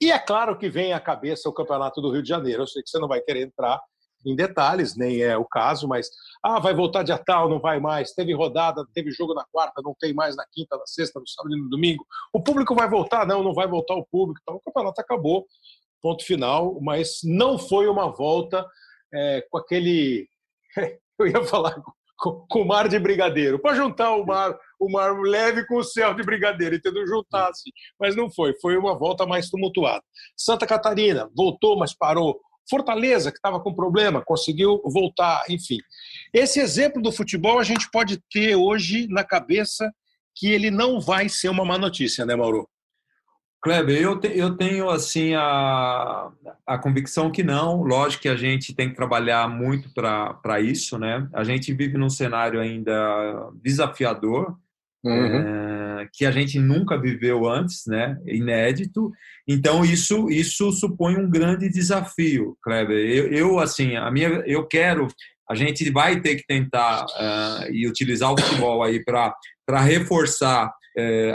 e é claro que vem à cabeça o Campeonato do Rio de Janeiro. Eu sei que você não vai querer entrar em detalhes, nem é o caso, mas ah, vai voltar dia tal, não vai mais. Teve rodada, teve jogo na quarta, não tem mais na quinta, na sexta, no sábado e no domingo. O público vai voltar? Não, não vai voltar o público. Então o campeonato acabou, ponto final, mas não foi uma volta é, com aquele. (laughs) Eu ia falar com, o mar de brigadeiro, para juntar o mar, o mar leve com o céu de brigadeiro, entendeu? Juntar assim. Mas não foi, foi uma volta mais tumultuada. Santa Catarina voltou, mas parou. Fortaleza, que estava com problema, conseguiu voltar, enfim. Esse exemplo do futebol a gente pode ter hoje na cabeça que ele não vai ser uma má notícia, né, Mauro? Kleber, eu, te, eu tenho assim a, a convicção que não. Lógico que a gente tem que trabalhar muito para isso, né? A gente vive num cenário ainda desafiador, uhum. é, que a gente nunca viveu antes, né? Inédito. Então isso isso supõe um grande desafio, Kleber. Eu, eu assim a minha eu quero a gente vai ter que tentar uh, e utilizar o futebol aí para para reforçar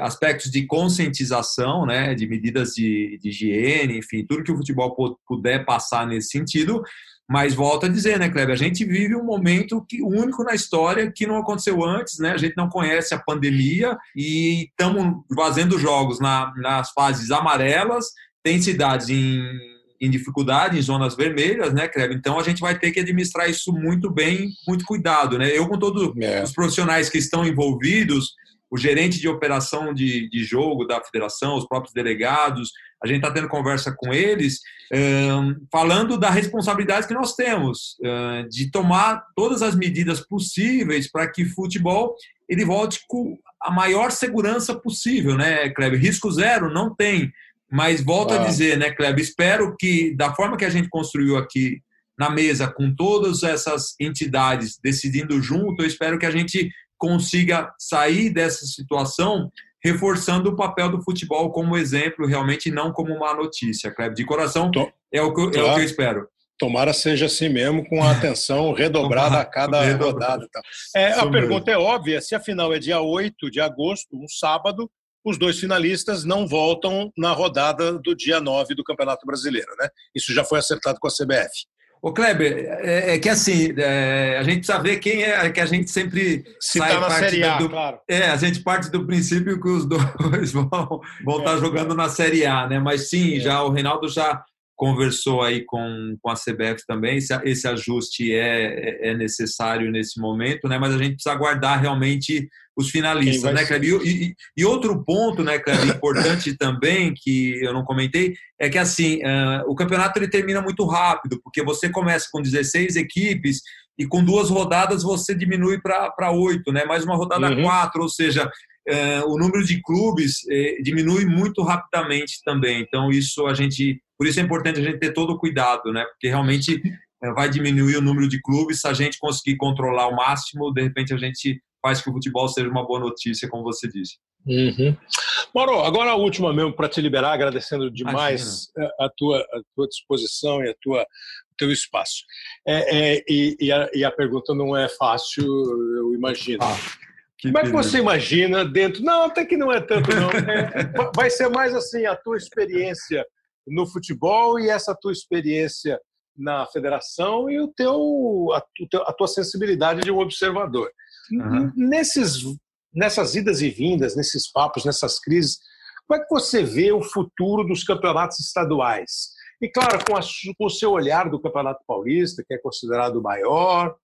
aspectos de conscientização, né, de medidas de, de higiene, enfim, tudo que o futebol puder passar nesse sentido. Mas volto a dizer, né, Kleber, a gente vive um momento que único na história que não aconteceu antes, né? A gente não conhece a pandemia e estamos fazendo jogos na, nas fases amarelas. Tem cidades em em dificuldade, em zonas vermelhas, né, Kleber? Então a gente vai ter que administrar isso muito bem, muito cuidado, né? Eu, com todos é. os profissionais que estão envolvidos, o gerente de operação de, de jogo da federação, os próprios delegados, a gente está tendo conversa com eles, falando da responsabilidade que nós temos de tomar todas as medidas possíveis para que futebol ele volte com a maior segurança possível, né, Kleber? Risco zero não tem, mas volto ah. a dizer, né, Kleber? Espero que da forma que a gente construiu aqui na mesa com todas essas entidades decidindo junto, eu espero que a gente consiga sair dessa situação reforçando o papel do futebol como exemplo, realmente não como uma notícia, Kleber. De coração, é o que, eu, é o que eu espero. Tomara seja assim mesmo, com a atenção redobrada a cada rodada. É, a pergunta é óbvia: se a final é dia 8 de agosto, um sábado, os dois finalistas não voltam na rodada do dia 9 do Campeonato Brasileiro. Né? Isso já foi acertado com a CBF. Ô Kleber, é, é que assim, é, a gente precisa ver quem é que a gente sempre Se sai tá na Série A, do, claro. É, a gente parte do princípio que os (laughs) dois vão, vão é, estar jogando na Série A, né? Mas sim, é. já o Reinaldo já conversou aí com, com a CBF também, esse, esse ajuste é, é, é necessário nesse momento, né? Mas a gente precisa aguardar realmente os finalistas, né, Kleber? E, e, outro ponto, né, Kleber, (laughs) importante também, que eu não comentei, é que assim, uh, o campeonato ele termina muito rápido, porque você começa com 16 equipes e com duas rodadas você diminui para oito, né? Mais uma rodada uhum. quatro, ou seja, uh, o número de clubes uh, diminui muito rapidamente também. Então, isso a gente por isso é importante a gente ter todo o cuidado, né? Porque realmente vai diminuir o número de clubes se a gente conseguir controlar o máximo, de repente a gente faz que o futebol seja uma boa notícia, como você disse. Uhum. Mauro, agora a última mesmo para te liberar, agradecendo demais a tua, a tua disposição e a tua teu espaço. É, é, e, e, a, e, a, pergunta não é fácil, eu imagino. Ah, Como é que você imagina dentro? Não, até que não é tanto, não. (laughs) É, vai ser mais assim a tua experiência no futebol e essa tua experiência na federação e o teu, a, a tua sensibilidade de um observador. Uhum. Nesses, nessas idas e vindas, nesses papos, nessas crises, como é que você vê o futuro dos campeonatos estaduais? E, claro, com, a, com o seu olhar do Campeonato Paulista, que é considerado o maior,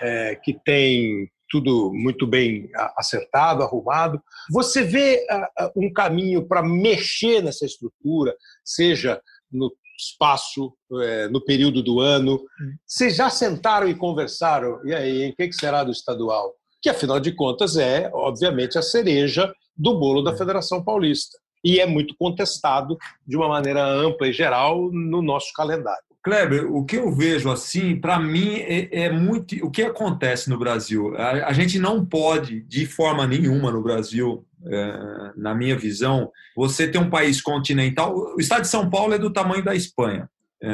é, que tem tudo muito bem acertado, arrumado. Você vê uh, um caminho para mexer nessa estrutura, seja no espaço, uh, no período do ano? Vocês já sentaram e conversaram? E aí, em que, que será do estadual? Que, afinal de contas, é, obviamente, a cereja do bolo da é. Federação Paulista. E é muito contestado de uma maneira ampla e geral no nosso calendário. Kleber, o que eu vejo assim, para mim, é, é, muito. O que acontece no Brasil? A, a, gente não pode, de forma nenhuma no Brasil, é, na minha visão, você ter um país continental. O estado de São Paulo é do tamanho da Espanha, é,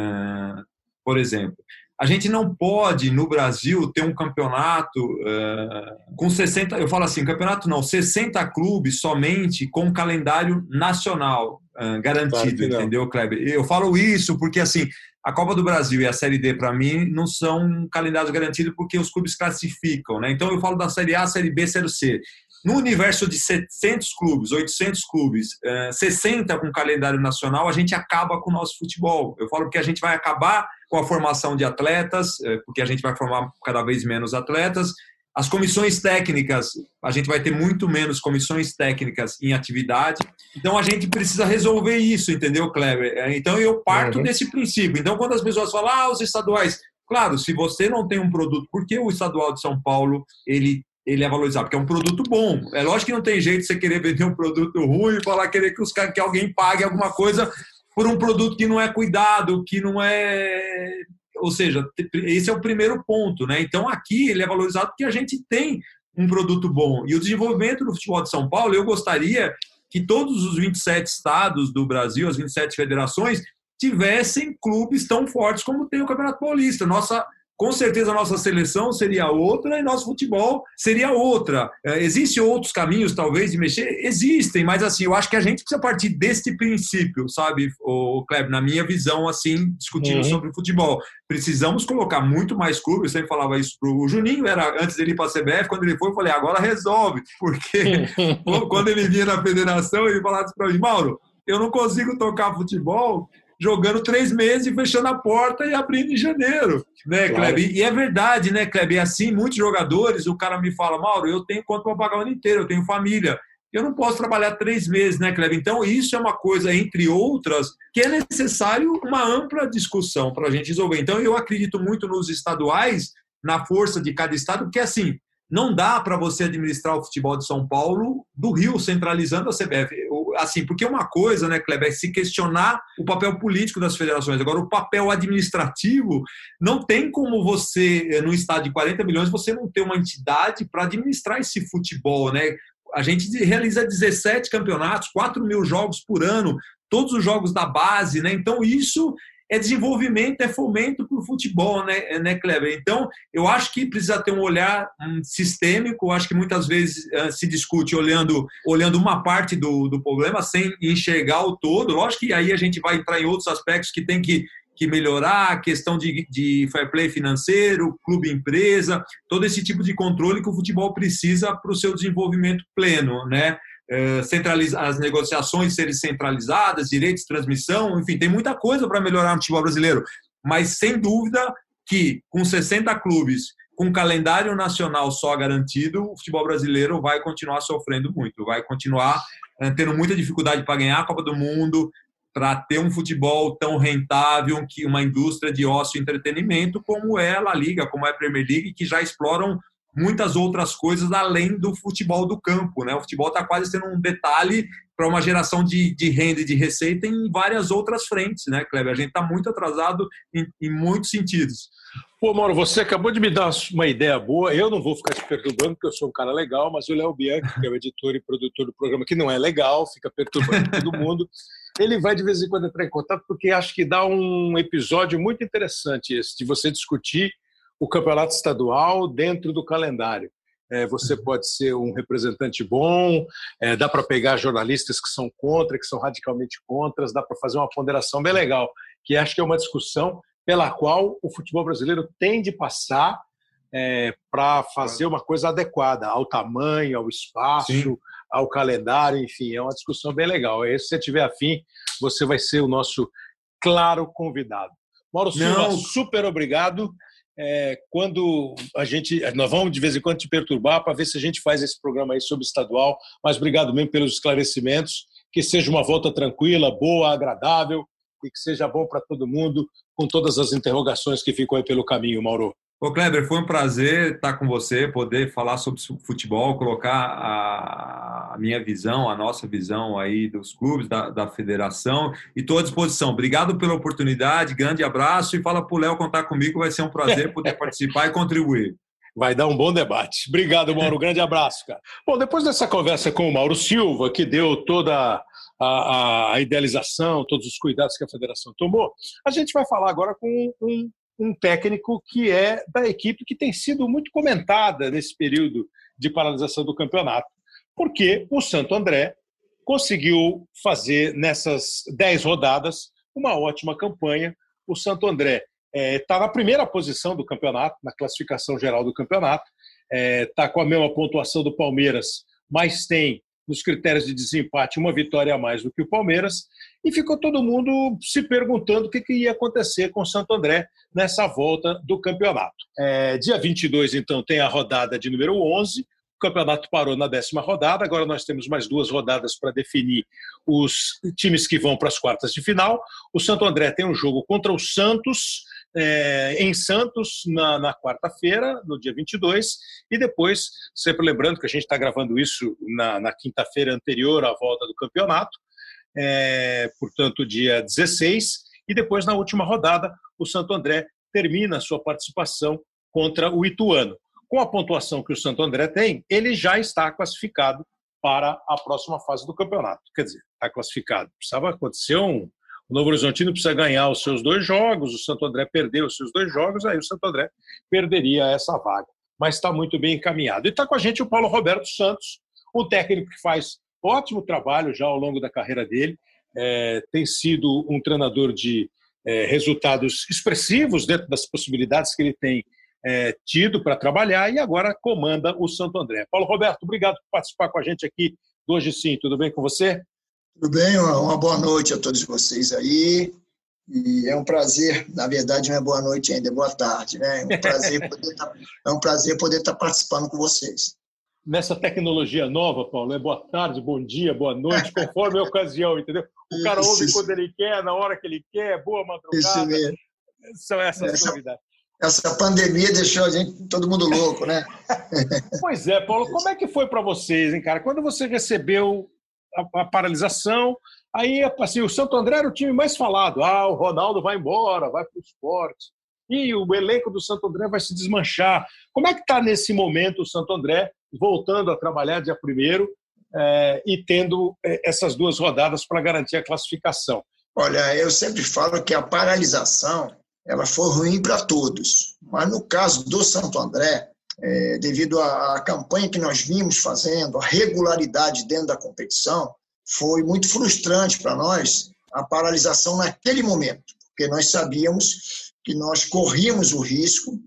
por exemplo. A gente não pode, no Brasil, ter um campeonato é, com 60, eu falo assim, campeonato não, 60 clubes somente com calendário nacional é, garantido, claro entendeu, Kleber? Eu falo isso porque, assim, a Copa do Brasil e a Série D, para mim, não são calendários garantidos porque os clubes classificam. Né? Então, eu falo da Série A, Série B, Série C. No universo de 700 clubes, 800 clubes, 60 eh, com calendário nacional, a gente acaba com o nosso futebol. Eu falo que a gente vai acabar com a formação de atletas, eh, porque a gente vai formar cada vez menos atletas, as comissões técnicas, a gente vai ter muito menos comissões técnicas em atividade. Então a gente precisa resolver isso, entendeu, Kleber? É, então eu parto uhum. desse princípio. Então quando as pessoas falam, ah, os estaduais, claro, se você não tem um produto, por que o estadual de São Paulo ele ele é valorizado, porque é um produto bom. É lógico que não tem jeito de você querer vender um produto ruim e falar querer que, os, que alguém pague alguma coisa por um produto que não é cuidado, que não é ou seja, esse é o primeiro ponto, né? Então aqui ele é valorizado porque a gente tem um produto bom. E o desenvolvimento do futebol de São Paulo, eu gostaria que todos os 27 estados do Brasil, as 27 federações, tivessem clubes tão fortes como tem o Campeonato Paulista. Nossa com certeza a nossa seleção seria outra e nosso futebol seria outra. É, Existem outros caminhos, talvez, de mexer? Existem, mas assim, eu acho que a gente precisa partir deste princípio, sabe, o Kleber, na minha visão, assim, discutindo uhum. sobre futebol. Precisamos colocar muito mais clubes, eu sempre falava isso pro Juninho, era antes dele ir para a CBF, quando ele foi, eu falei, agora resolve, (laughs) porque (laughs) quando ele vinha na federação, ele falava para mim, Mauro, eu não consigo tocar futebol jogando três meses e fechando a porta e abrindo em janeiro, né, claro. Kleber? E é verdade, né, Kleber? E assim, muitos jogadores, o cara me fala, Mauro, eu tenho conta para pagar o ano inteiro, eu tenho família. Eu não posso trabalhar três meses, né, Kleber? Então, isso é uma coisa, entre outras, que é necessário uma ampla discussão para a gente resolver. Então, eu acredito muito nos estaduais, na força de cada estado, porque assim, não dá para você administrar o futebol de São Paulo do Rio, centralizando a CBF. Assim, porque uma coisa, né, Kleber, é se questionar o papel político das federações. Agora, o papel administrativo, não tem como você, eh, no estado de 40 milhões, você não ter uma entidade para administrar esse futebol, né? A gente realiza 17 campeonatos, 4 mil jogos por ano, todos os jogos da base, né? Então, isso é desenvolvimento, é fomento para o futebol, né, né, Kleber? Então, eu acho que precisa ter um olhar um, sistêmico, acho que muitas vezes uh, se discute olhando, olhando uma parte do, do problema sem enxergar o todo. Lógico que aí a gente vai entrar em outros aspectos que tem que que melhorar, a questão de, de fair play financeiro, clube empresa, todo esse tipo de controle que o futebol precisa para o seu desenvolvimento pleno, né? Eh, as negociações serem centralizadas, direitos de transmissão, enfim, tem muita coisa para melhorar no futebol brasileiro. Mas sem dúvida que com 60 clubes, com calendário nacional só garantido, o futebol brasileiro vai continuar sofrendo muito, vai continuar eh, tendo muita dificuldade para ganhar a Copa do Mundo, para ter um futebol tão rentável que uma indústria de ócio e entretenimento como é a La Liga, como é a Premier League, que já exploram muitas outras coisas além do futebol do campo. Né? O futebol está quase sendo um detalhe para uma geração de, de renda e de receita em várias outras frentes, né, Kleber? A gente está muito atrasado em, em, muitos sentidos. Pô, Mauro, você acabou de me dar uma ideia boa. Eu não vou ficar te perturbando, porque eu sou um cara legal, mas o Léo Bianchi, que é o editor e produtor do programa, que não é legal, fica perturbando todo mundo. Ele vai de vez em quando entrar em contato, porque acho que dá um episódio muito interessante esse, de você discutir o campeonato estadual dentro do calendário. É, você uhum. pode ser um representante bom, é, dá para pegar jornalistas que são contra, que são radicalmente contra, dá para fazer uma ponderação bem legal, que acho que é uma discussão pela qual o futebol brasileiro tem de passar é, para fazer uma coisa adequada ao tamanho, ao espaço, Sim. ao calendário, enfim, é uma discussão bem legal. E se você tiver afim, você vai ser o nosso claro convidado. Mauro Silva, super obrigado é, quando a gente. Nós vamos de vez em quando te perturbar para ver se a gente faz esse programa aí sobre estadual. Mas obrigado mesmo pelos esclarecimentos. Que seja uma volta tranquila, boa, agradável e que seja bom para todo mundo, com todas as interrogações que ficam aí pelo caminho, Mauro. Ô Kleber, foi um prazer estar com você, poder falar sobre futebol, colocar a minha visão, a nossa visão aí dos clubes, da, da federação, e estou à disposição. Obrigado pela oportunidade, grande abraço e fala para o Léo contar comigo, vai ser um prazer poder participar e contribuir. Vai dar um bom debate. Obrigado, Mauro. Grande abraço, cara. Bom, depois dessa conversa com o Mauro Silva, que deu toda a, a, idealização, todos os cuidados que a federação tomou, a gente vai falar agora com um, um técnico que é da equipe que tem sido muito comentada nesse período de paralisação do campeonato, porque o Santo André conseguiu fazer nessas dez rodadas uma ótima campanha. O Santo André está é, na primeira posição do campeonato, na classificação geral do campeonato, está é, com a mesma pontuação do Palmeiras, mas tem nos critérios de desempate uma vitória a mais do que o Palmeiras, e ficou todo mundo se perguntando o que, que ia acontecer com o Santo André nessa volta do campeonato. É, dia 22, então, tem a rodada de número 11, o campeonato parou na décima rodada, agora nós temos mais duas rodadas para definir os times que vão para as quartas de final. O Santo André tem um jogo contra o Santos, é, em Santos na, na quarta-feira, no dia 22, e depois, sempre lembrando que a gente está gravando isso na, na quinta-feira anterior à volta do campeonato, é, portanto, dia 16, e depois, na última rodada, o Santo André termina a sua participação contra o Ituano. Com a pontuação que o Santo André tem, ele já está classificado para a próxima fase do campeonato. Quer dizer, está classificado. Precisava acontecer um, Novo Horizontino precisa ganhar os seus dois jogos, o Santo André perdeu os seus dois jogos, aí o Santo André perderia essa vaga. Mas está muito bem encaminhado. E está com a gente o Paulo Roberto Santos, um técnico que faz ótimo trabalho já ao longo da carreira dele, é, tem sido um treinador de é, resultados expressivos dentro das possibilidades que ele tem é, tido para trabalhar e agora comanda o Santo André. Paulo Roberto, obrigado por participar com a gente aqui do Hoje Sim. Tudo bem com você? Tudo bem? Uma boa noite a todos vocês aí. E é um prazer, na verdade não é boa noite ainda, é boa tarde, né? É um prazer (laughs) poder estar, tá, é um prazer poder estar tá participando com vocês. Nessa tecnologia nova, Paulo, é boa tarde, bom dia, boa noite, conforme a ocasião, entendeu? O cara isso, ouve isso. quando ele quer, na hora que ele quer, boa madrugada. Isso mesmo. São essas essa, novidades. Essa pandemia deixou a gente todo mundo louco, né? (laughs) pois é, Paulo, como é que foi para vocês, hein, cara? Quando você recebeu a, a paralisação, Aí, assim, o Santo André era o time mais falado. Ah, o Ronaldo vai embora, vai para o esporte. E o elenco do Santo André vai se desmanchar. Como é que está nesse momento o Santo André voltando a trabalhar dia primeiro é, e tendo é, essas duas rodadas para garantir a classificação? Olha, eu sempre falo que a paralisação ela foi ruim para todos. Mas no caso do Santo André, é, devido à, à campanha que nós vimos fazendo, a regularidade dentro da competição, foi muito frustrante para nós a paralisação naquele momento, porque nós sabíamos que nós corríamos o risco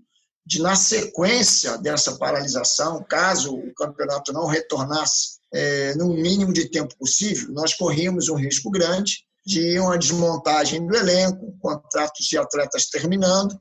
de, na sequência dessa paralisação, caso o campeonato não retornasse é, no mínimo de tempo possível, nós corríamos um risco grande de uma desmontagem do elenco, contratos de atletas terminando,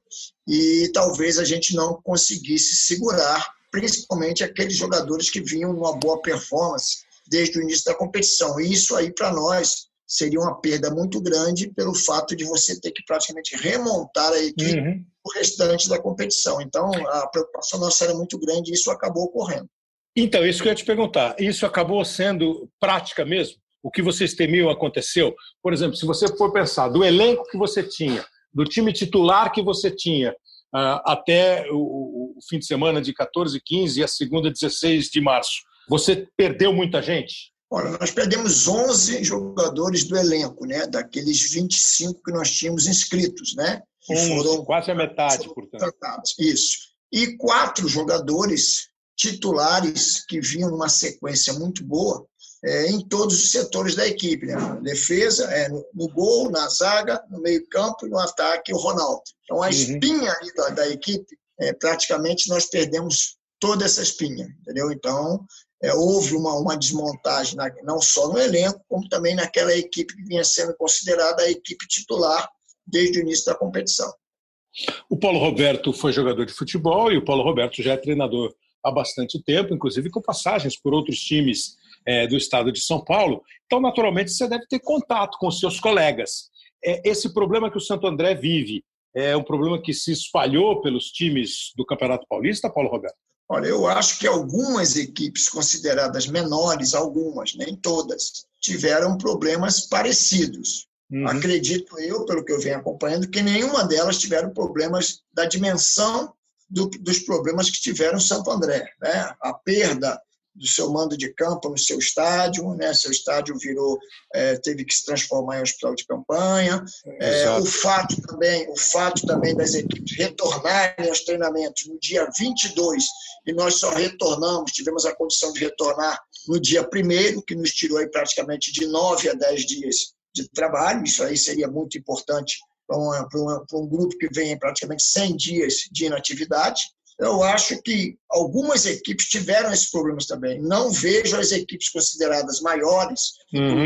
e talvez a gente não conseguisse segurar, principalmente aqueles jogadores que vinham numa boa performance desde o início da competição. E isso aí, para nós, seria uma perda muito grande pelo fato de você ter que praticamente remontar a equipe uhum. o restante da competição. Então, a preocupação nossa era muito grande e isso acabou ocorrendo. Então, isso que eu ia te perguntar. Isso acabou sendo prática mesmo? O que vocês temiam aconteceu? Por exemplo, se você for pensar do elenco que você tinha, do time titular que você tinha, uh, até o, fim de semana de 14 e 15 e a segunda 16 de março, você perdeu muita gente? Olha, nós perdemos 11 jogadores do elenco, né? Daqueles 25 que nós tínhamos inscritos, né? Que foram quase a metade, portanto. Tratados. Isso. E quatro jogadores titulares que vinham numa sequência muito boa é, em todos os setores da equipe, né? Defesa, é, no, no, gol, na zaga, no meio-campo e no ataque, o Ronaldo. Então, a uhum. espinha ali da, da equipe, é, praticamente nós perdemos toda essa espinha, entendeu? Então, é, houve uma, uma desmontagem na, não só no elenco, como também naquela equipe que vinha sendo considerada a equipe titular desde o início da competição. O Paulo Roberto foi jogador de futebol e o Paulo Roberto já é treinador há bastante tempo, inclusive com passagens por outros times é, do estado de São Paulo. Então, naturalmente, você deve ter contato com seus colegas. É, esse problema que o Santo André vive é um problema que se espalhou pelos times do Campeonato Paulista, Paulo Roberto? Olha, eu acho que algumas equipes consideradas menores, algumas, nem todas, tiveram problemas parecidos. Uhum. Acredito eu, pelo que eu venho acompanhando, que nenhuma delas tiveram problemas da dimensão do, dos problemas que tiveram Santo André. Né? A perda do seu mando de campo no seu estádio, né? Seu estádio virou, é, teve que se transformar em hospital de campanha. É, o fato também, o fato também das equipes retornarem aos treinamentos no dia 22 e nós só retornamos, tivemos a condição de retornar no dia 1 que nos tirou aí praticamente de 9 a 10 dias de trabalho. Isso aí seria muito importante para, uma, para um grupo que vem praticamente 100 dias de inatividade eu acho que algumas equipes tiveram esses problemas também. Não vejo as equipes consideradas maiores, uhum.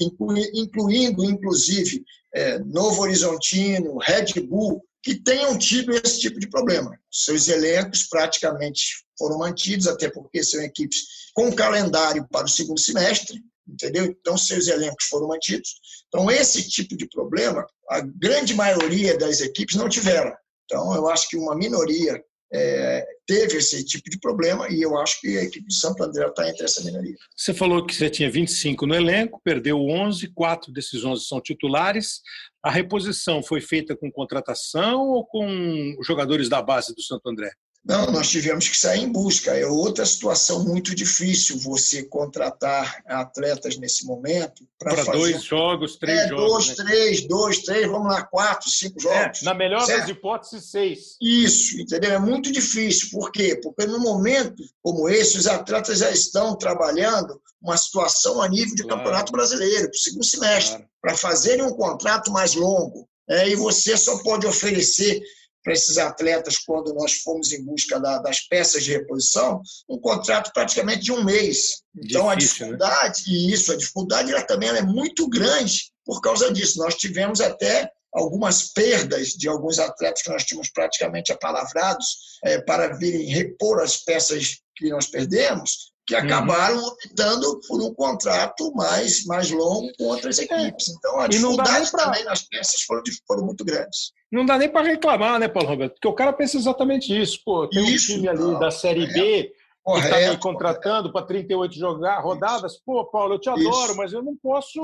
incluindo, incluindo, inclusive, é, Novo Horizontino, Red Bull, que tenham tido esse tipo de problema. Seus elencos praticamente foram mantidos, até porque são equipes com calendário para o segundo semestre, entendeu? Então, seus elencos foram mantidos. Então, esse tipo de problema, a grande maioria das equipes não tiveram. Então, eu acho que uma minoria é, teve esse tipo de problema e eu acho que a equipe do Santo André está entre essa minoria. Você falou que você tinha 25 no elenco, perdeu 11, quatro desses 11 são titulares. A reposição foi feita com contratação ou com jogadores da base do Santo André? Não, nós tivemos que sair em busca. É outra situação muito difícil você contratar atletas nesse momento. Para fazer... dois jogos, três é, jogos. Dois, né? três, dois, três, vamos lá, quatro, cinco é, jogos. É, na melhor certo? das hipóteses, seis. Isso, entendeu? É muito difícil. Por quê? Porque no momento como esse, os atletas já estão trabalhando uma situação a nível de claro. campeonato brasileiro, para o segundo semestre, claro. para fazerem um contrato mais longo. É, e você só pode oferecer para esses atletas quando nós fomos em busca da, das peças de reposição, um contrato praticamente de um mês. Então, Difícil, a né? dificuldade, né? e isso, a dificuldade ela também ela é muito grande por causa disso. Nós tivemos até algumas perdas de alguns atletas que nós tínhamos praticamente apalavrados é, para virem repor as peças que nós perdemos, que uhum. acabaram uhum. optando por um contrato mais, mais longo com outras é. equipes. Então, a dificuldade pra... também nas peças foram, foram muito grandes. Não dá nem para reclamar, né, Paulo Roberto? Porque o cara pensa exatamente isso. Pô, tem isso, um time ali não, da Série B que está me contratando para 38 jogar, rodadas. Pô, Paulo, eu te adoro, isso. mas eu não posso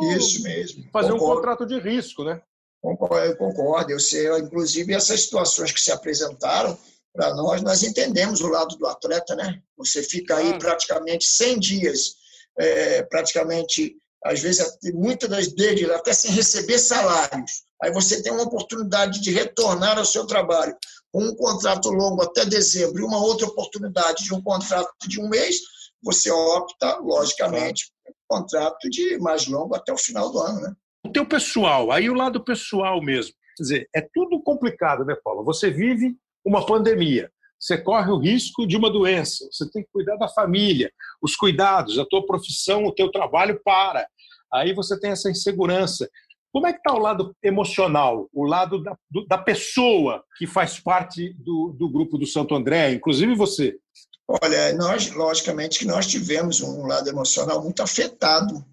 fazer concordo. um contrato de risco, né? Concordo, eu concordo. Eu sei, inclusive, essas situações que se apresentaram para nós, nós entendemos o lado do atleta, né? Você fica aí praticamente 100 dias, é, praticamente, às vezes, muitas das deles até sem receber salários. Aí você tem uma oportunidade de retornar ao seu trabalho com um contrato longo até dezembro e uma outra oportunidade de um contrato de um mês, você opta, logicamente, por um contrato de mais longo até o final do ano, né? O teu pessoal, aí o lado pessoal mesmo. Quer dizer, é tudo complicado, né, Paulo? Você vive uma pandemia, você corre o risco de uma doença, você tem que cuidar da família, os cuidados, a tua profissão, o teu trabalho para. Aí você tem essa insegurança. Como é que está o lado emocional, o lado da, do, da pessoa que faz parte do, do grupo do Santo André, inclusive você? Olha, nós, logicamente que nós tivemos um lado emocional muito afetado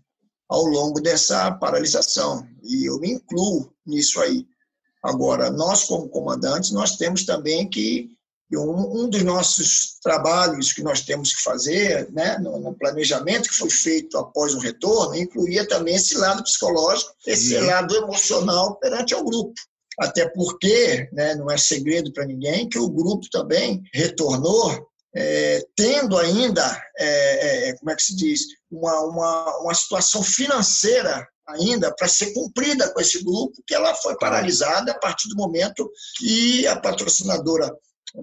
ao longo dessa paralisação, e eu me incluo nisso aí. Agora, nós, como comandantes, nós temos também que. Um, um dos nossos trabalhos que nós temos que fazer, né, no, no, planejamento que foi feito após o retorno, incluía também esse lado psicológico, esse uhum. lado emocional perante o grupo. Até porque, né, não é segredo para ninguém, que o grupo também retornou é, tendo ainda, é, é, como é que se diz, uma, uma, uma situação financeira ainda para ser cumprida com esse grupo, que ela foi paralisada a partir do momento que a patrocinadora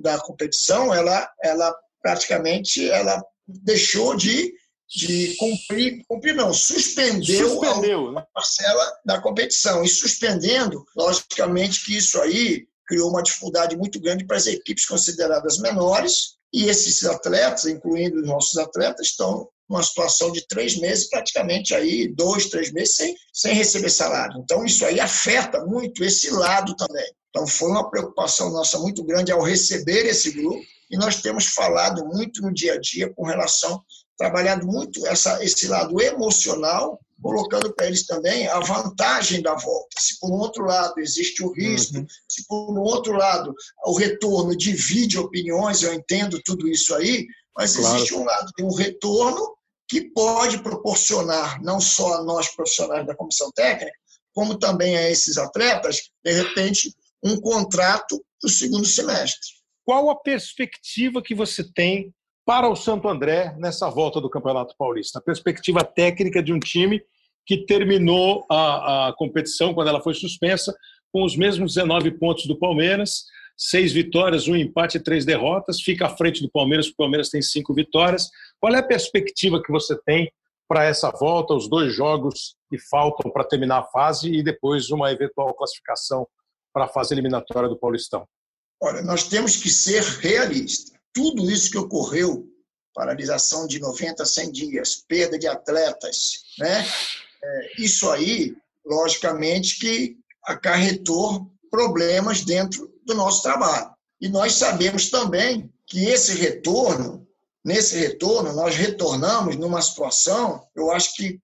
da competição, ela, ela praticamente ela deixou de, de cumprir, cumprir não, suspendeu, suspendeu a né? parcela da competição. E suspendendo, logicamente que isso aí criou uma dificuldade muito grande para as equipes consideradas menores, e esses atletas, incluindo os nossos atletas, estão uma situação de três meses, praticamente aí dois, três meses sem, sem receber salário. Então, isso aí afeta muito esse lado também. Então, foi uma preocupação nossa muito grande ao receber esse grupo e nós temos falado muito no dia a dia com relação, trabalhado muito essa, esse lado emocional, colocando para eles também a vantagem da volta. Se por um outro lado existe o risco, uhum. se por um outro lado o retorno divide opiniões, eu entendo tudo isso aí, mas claro. existe um lado de um retorno que pode proporcionar, não só a nós profissionais da comissão técnica, como também a esses atletas, de repente, um contrato para o segundo semestre. Qual a perspectiva que você tem para o Santo André nessa volta do Campeonato Paulista? A perspectiva técnica de um time que terminou a, a competição, quando ela foi suspensa, com os mesmos 19 pontos do Palmeiras, seis vitórias, um empate e três derrotas, fica à frente do Palmeiras, o Palmeiras tem cinco vitórias. Qual é a perspectiva que você tem para essa volta, os dois jogos que faltam para terminar a fase e depois uma eventual classificação para a fase eliminatória do Paulistão? Olha, nós temos que ser realistas. Tudo isso que ocorreu, paralisação de 90 a 100 dias, perda de atletas, né? É, isso aí, logicamente, que acarretou problemas dentro do nosso trabalho. E nós sabemos também que esse retorno, nesse retorno, nós retornamos numa situação, eu acho que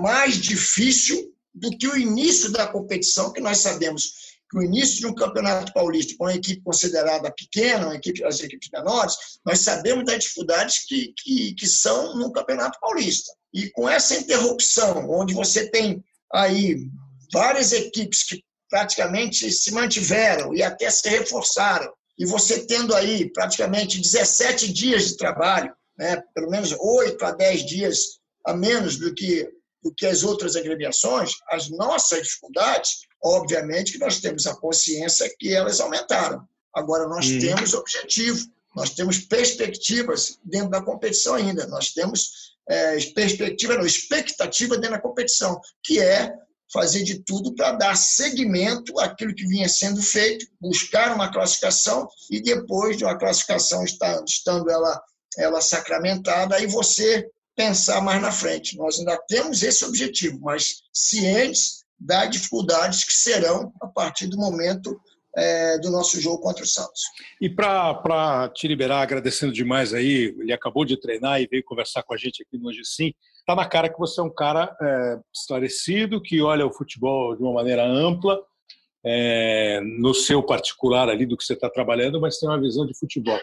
mais difícil do que o início da competição, que nós sabemos que o início de um campeonato paulista com uma equipe considerada pequena, uma equipe, as equipes menores, nós sabemos das dificuldades que, que, que são no campeonato paulista. E com essa interrupção, onde você tem aí várias equipes que praticamente se mantiveram e até se reforçaram. E você tendo aí praticamente 17 dias de trabalho, né, pelo menos 8 a 10 dias a menos do que, do que as outras agremiações, as nossas dificuldades, obviamente que nós temos a consciência que elas aumentaram. Agora, nós uhum. temos objetivo, nós temos perspectivas dentro da competição ainda, nós temos é, perspectiva, não, expectativa dentro da competição, que é fazer de tudo para dar seguimento àquilo que vinha sendo feito, buscar uma classificação e depois de uma classificação estando ela, ela sacramentada, aí você pensar mais na frente. Nós ainda temos esse objetivo, mas cientes das dificuldades que serão a partir do momento é, do nosso jogo contra o Santos. E para te liberar, agradecendo demais aí, ele acabou de treinar e veio conversar com a gente aqui no Hoje Sim. Está na cara que você é um cara é, esclarecido, que olha o futebol de uma maneira ampla, é, no seu particular ali do que você está trabalhando, mas tem uma visão de futebol.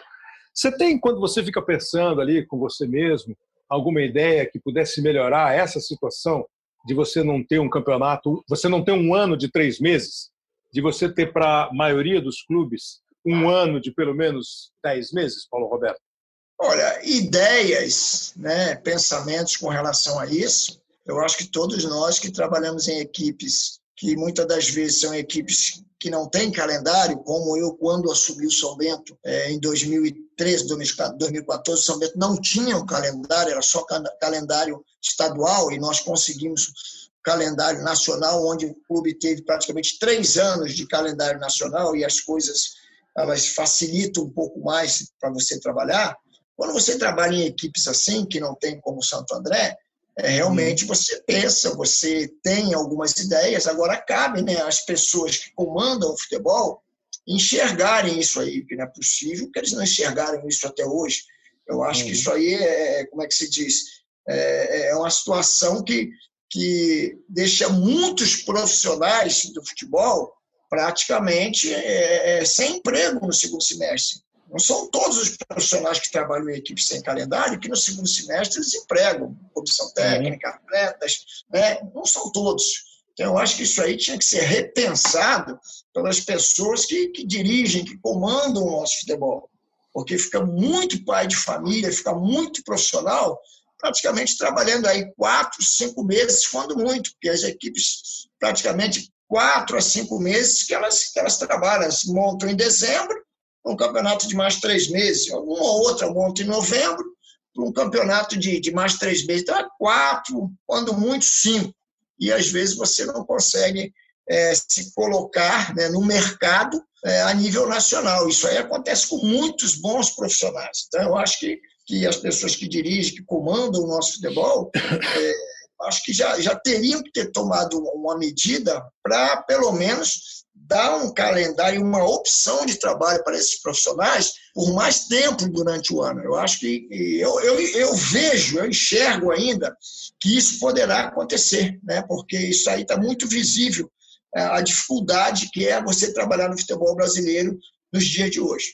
Você tem, quando você fica pensando ali com você mesmo, alguma ideia que pudesse melhorar essa situação de você não ter um campeonato, você não ter um ano de três meses, de você ter para a maioria dos clubes um ano de pelo menos dez meses, Paulo Roberto? Olha, ideias, né, pensamentos com relação a isso, eu acho que todos nós que trabalhamos em equipes que muitas das vezes são equipes que não têm calendário, como eu quando assumi o São Bento é, em 2013, 2014, São Bento não tinha um calendário, era só calendário estadual e nós conseguimos calendário nacional, onde o clube teve praticamente três anos de calendário nacional e as coisas elas facilitam um pouco mais para você trabalhar. Quando você trabalha em equipes assim, que não tem como Santo André, é, realmente você pensa, você tem algumas ideias, agora cabe né, as pessoas que comandam o futebol enxergarem isso aí, que não é possível que eles não enxergaram isso até hoje. Eu acho uhum. que isso aí é, como é que se diz, é, é uma situação que, que deixa muitos profissionais do futebol praticamente é, é sem emprego no segundo semestre. Não são todos os profissionais que trabalham em equipe sem calendário que no segundo semestre eles empregam comissão técnica, uhum. atletas, né? não são todos. Então, eu acho que isso aí tinha que ser repensado pelas pessoas que, que dirigem, que comandam o nosso futebol. Porque fica muito pai de família, fica muito profissional, praticamente trabalhando aí quatro, cinco meses, quando muito, porque as equipes praticamente quatro a cinco meses que elas, que elas trabalham, elas montam em dezembro, um campeonato de mais três meses, alguma outra monta em novembro, um campeonato de, de mais três meses. Então, é quatro, quando muito, cinco. E às vezes você não consegue é, se colocar né, no mercado é, a nível nacional. Isso aí acontece com muitos bons profissionais. Então, eu acho que, que as pessoas que dirigem, que comandam o nosso futebol, é, acho que já, já teriam que ter tomado uma medida para, pelo menos, dar um calendário, uma opção de trabalho para esses profissionais por mais tempo durante o ano. Eu acho que eu, eu, eu vejo, eu enxergo ainda que isso poderá acontecer, né? porque isso aí está muito visível, é, a dificuldade que é você trabalhar no futebol brasileiro nos dias de hoje.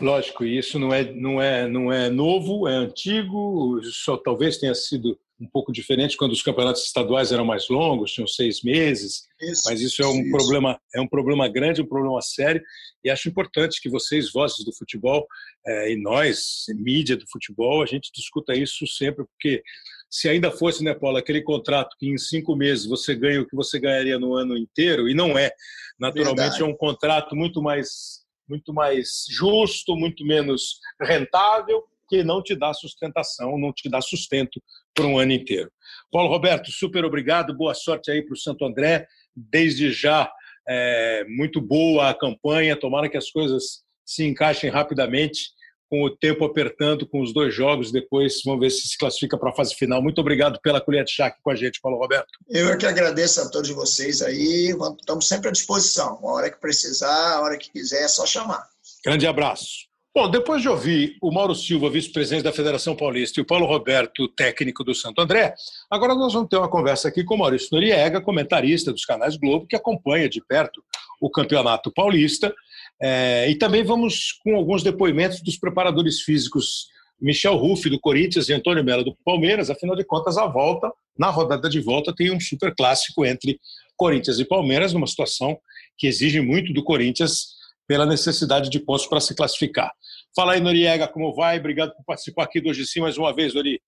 Lógico, isso não é, não é, não é novo, é antigo, só talvez tenha sido um pouco diferente quando os campeonatos estaduais eram mais longos, tinham seis meses. Isso, mas isso é um isso. problema, é um problema grande, um problema sério. E acho importante que vocês, vozes do futebol, é, e nós, mídia do futebol, a gente discuta isso sempre, porque se ainda fosse, né, Paulo, aquele contrato que em cinco meses você ganha o que você ganharia no ano inteiro, e não é. Naturalmente Verdade. é um contrato muito mais, muito mais justo, muito menos rentável, que não te dá sustentação, não te dá sustento por um ano inteiro. Paulo Roberto, super obrigado, boa sorte aí para o Santo André. Desde já, é, muito boa a campanha, tomara que as coisas se encaixem rapidamente, com o tempo apertando com os dois jogos, depois vamos ver se se classifica para a fase final. Muito obrigado pela colher de chá aqui com a gente, Paulo Roberto. Eu é que agradeço a todos vocês aí, estamos sempre à disposição. A hora que precisar, a hora que quiser, é só chamar. Grande abraço. Bom, depois de ouvir o Mauro Silva, vice-presidente da Federação Paulista, e o Paulo Roberto, técnico do Santo André, agora nós vamos ter uma conversa aqui com o Maurício Noriega, comentarista dos canais Globo, que acompanha de perto o Campeonato Paulista. É, e também vamos com alguns depoimentos dos preparadores físicos Michel Ruff, do Corinthians, e Antônio Melo, do Palmeiras. Afinal de contas, a volta, na rodada de volta, tem um super clássico entre Corinthians e Palmeiras, numa situação que exige muito do Corinthians pela necessidade de pontos para se classificar. Fala aí, Noriega, como vai? Obrigado por participar aqui do Hoje Sim mais uma vez, Nori.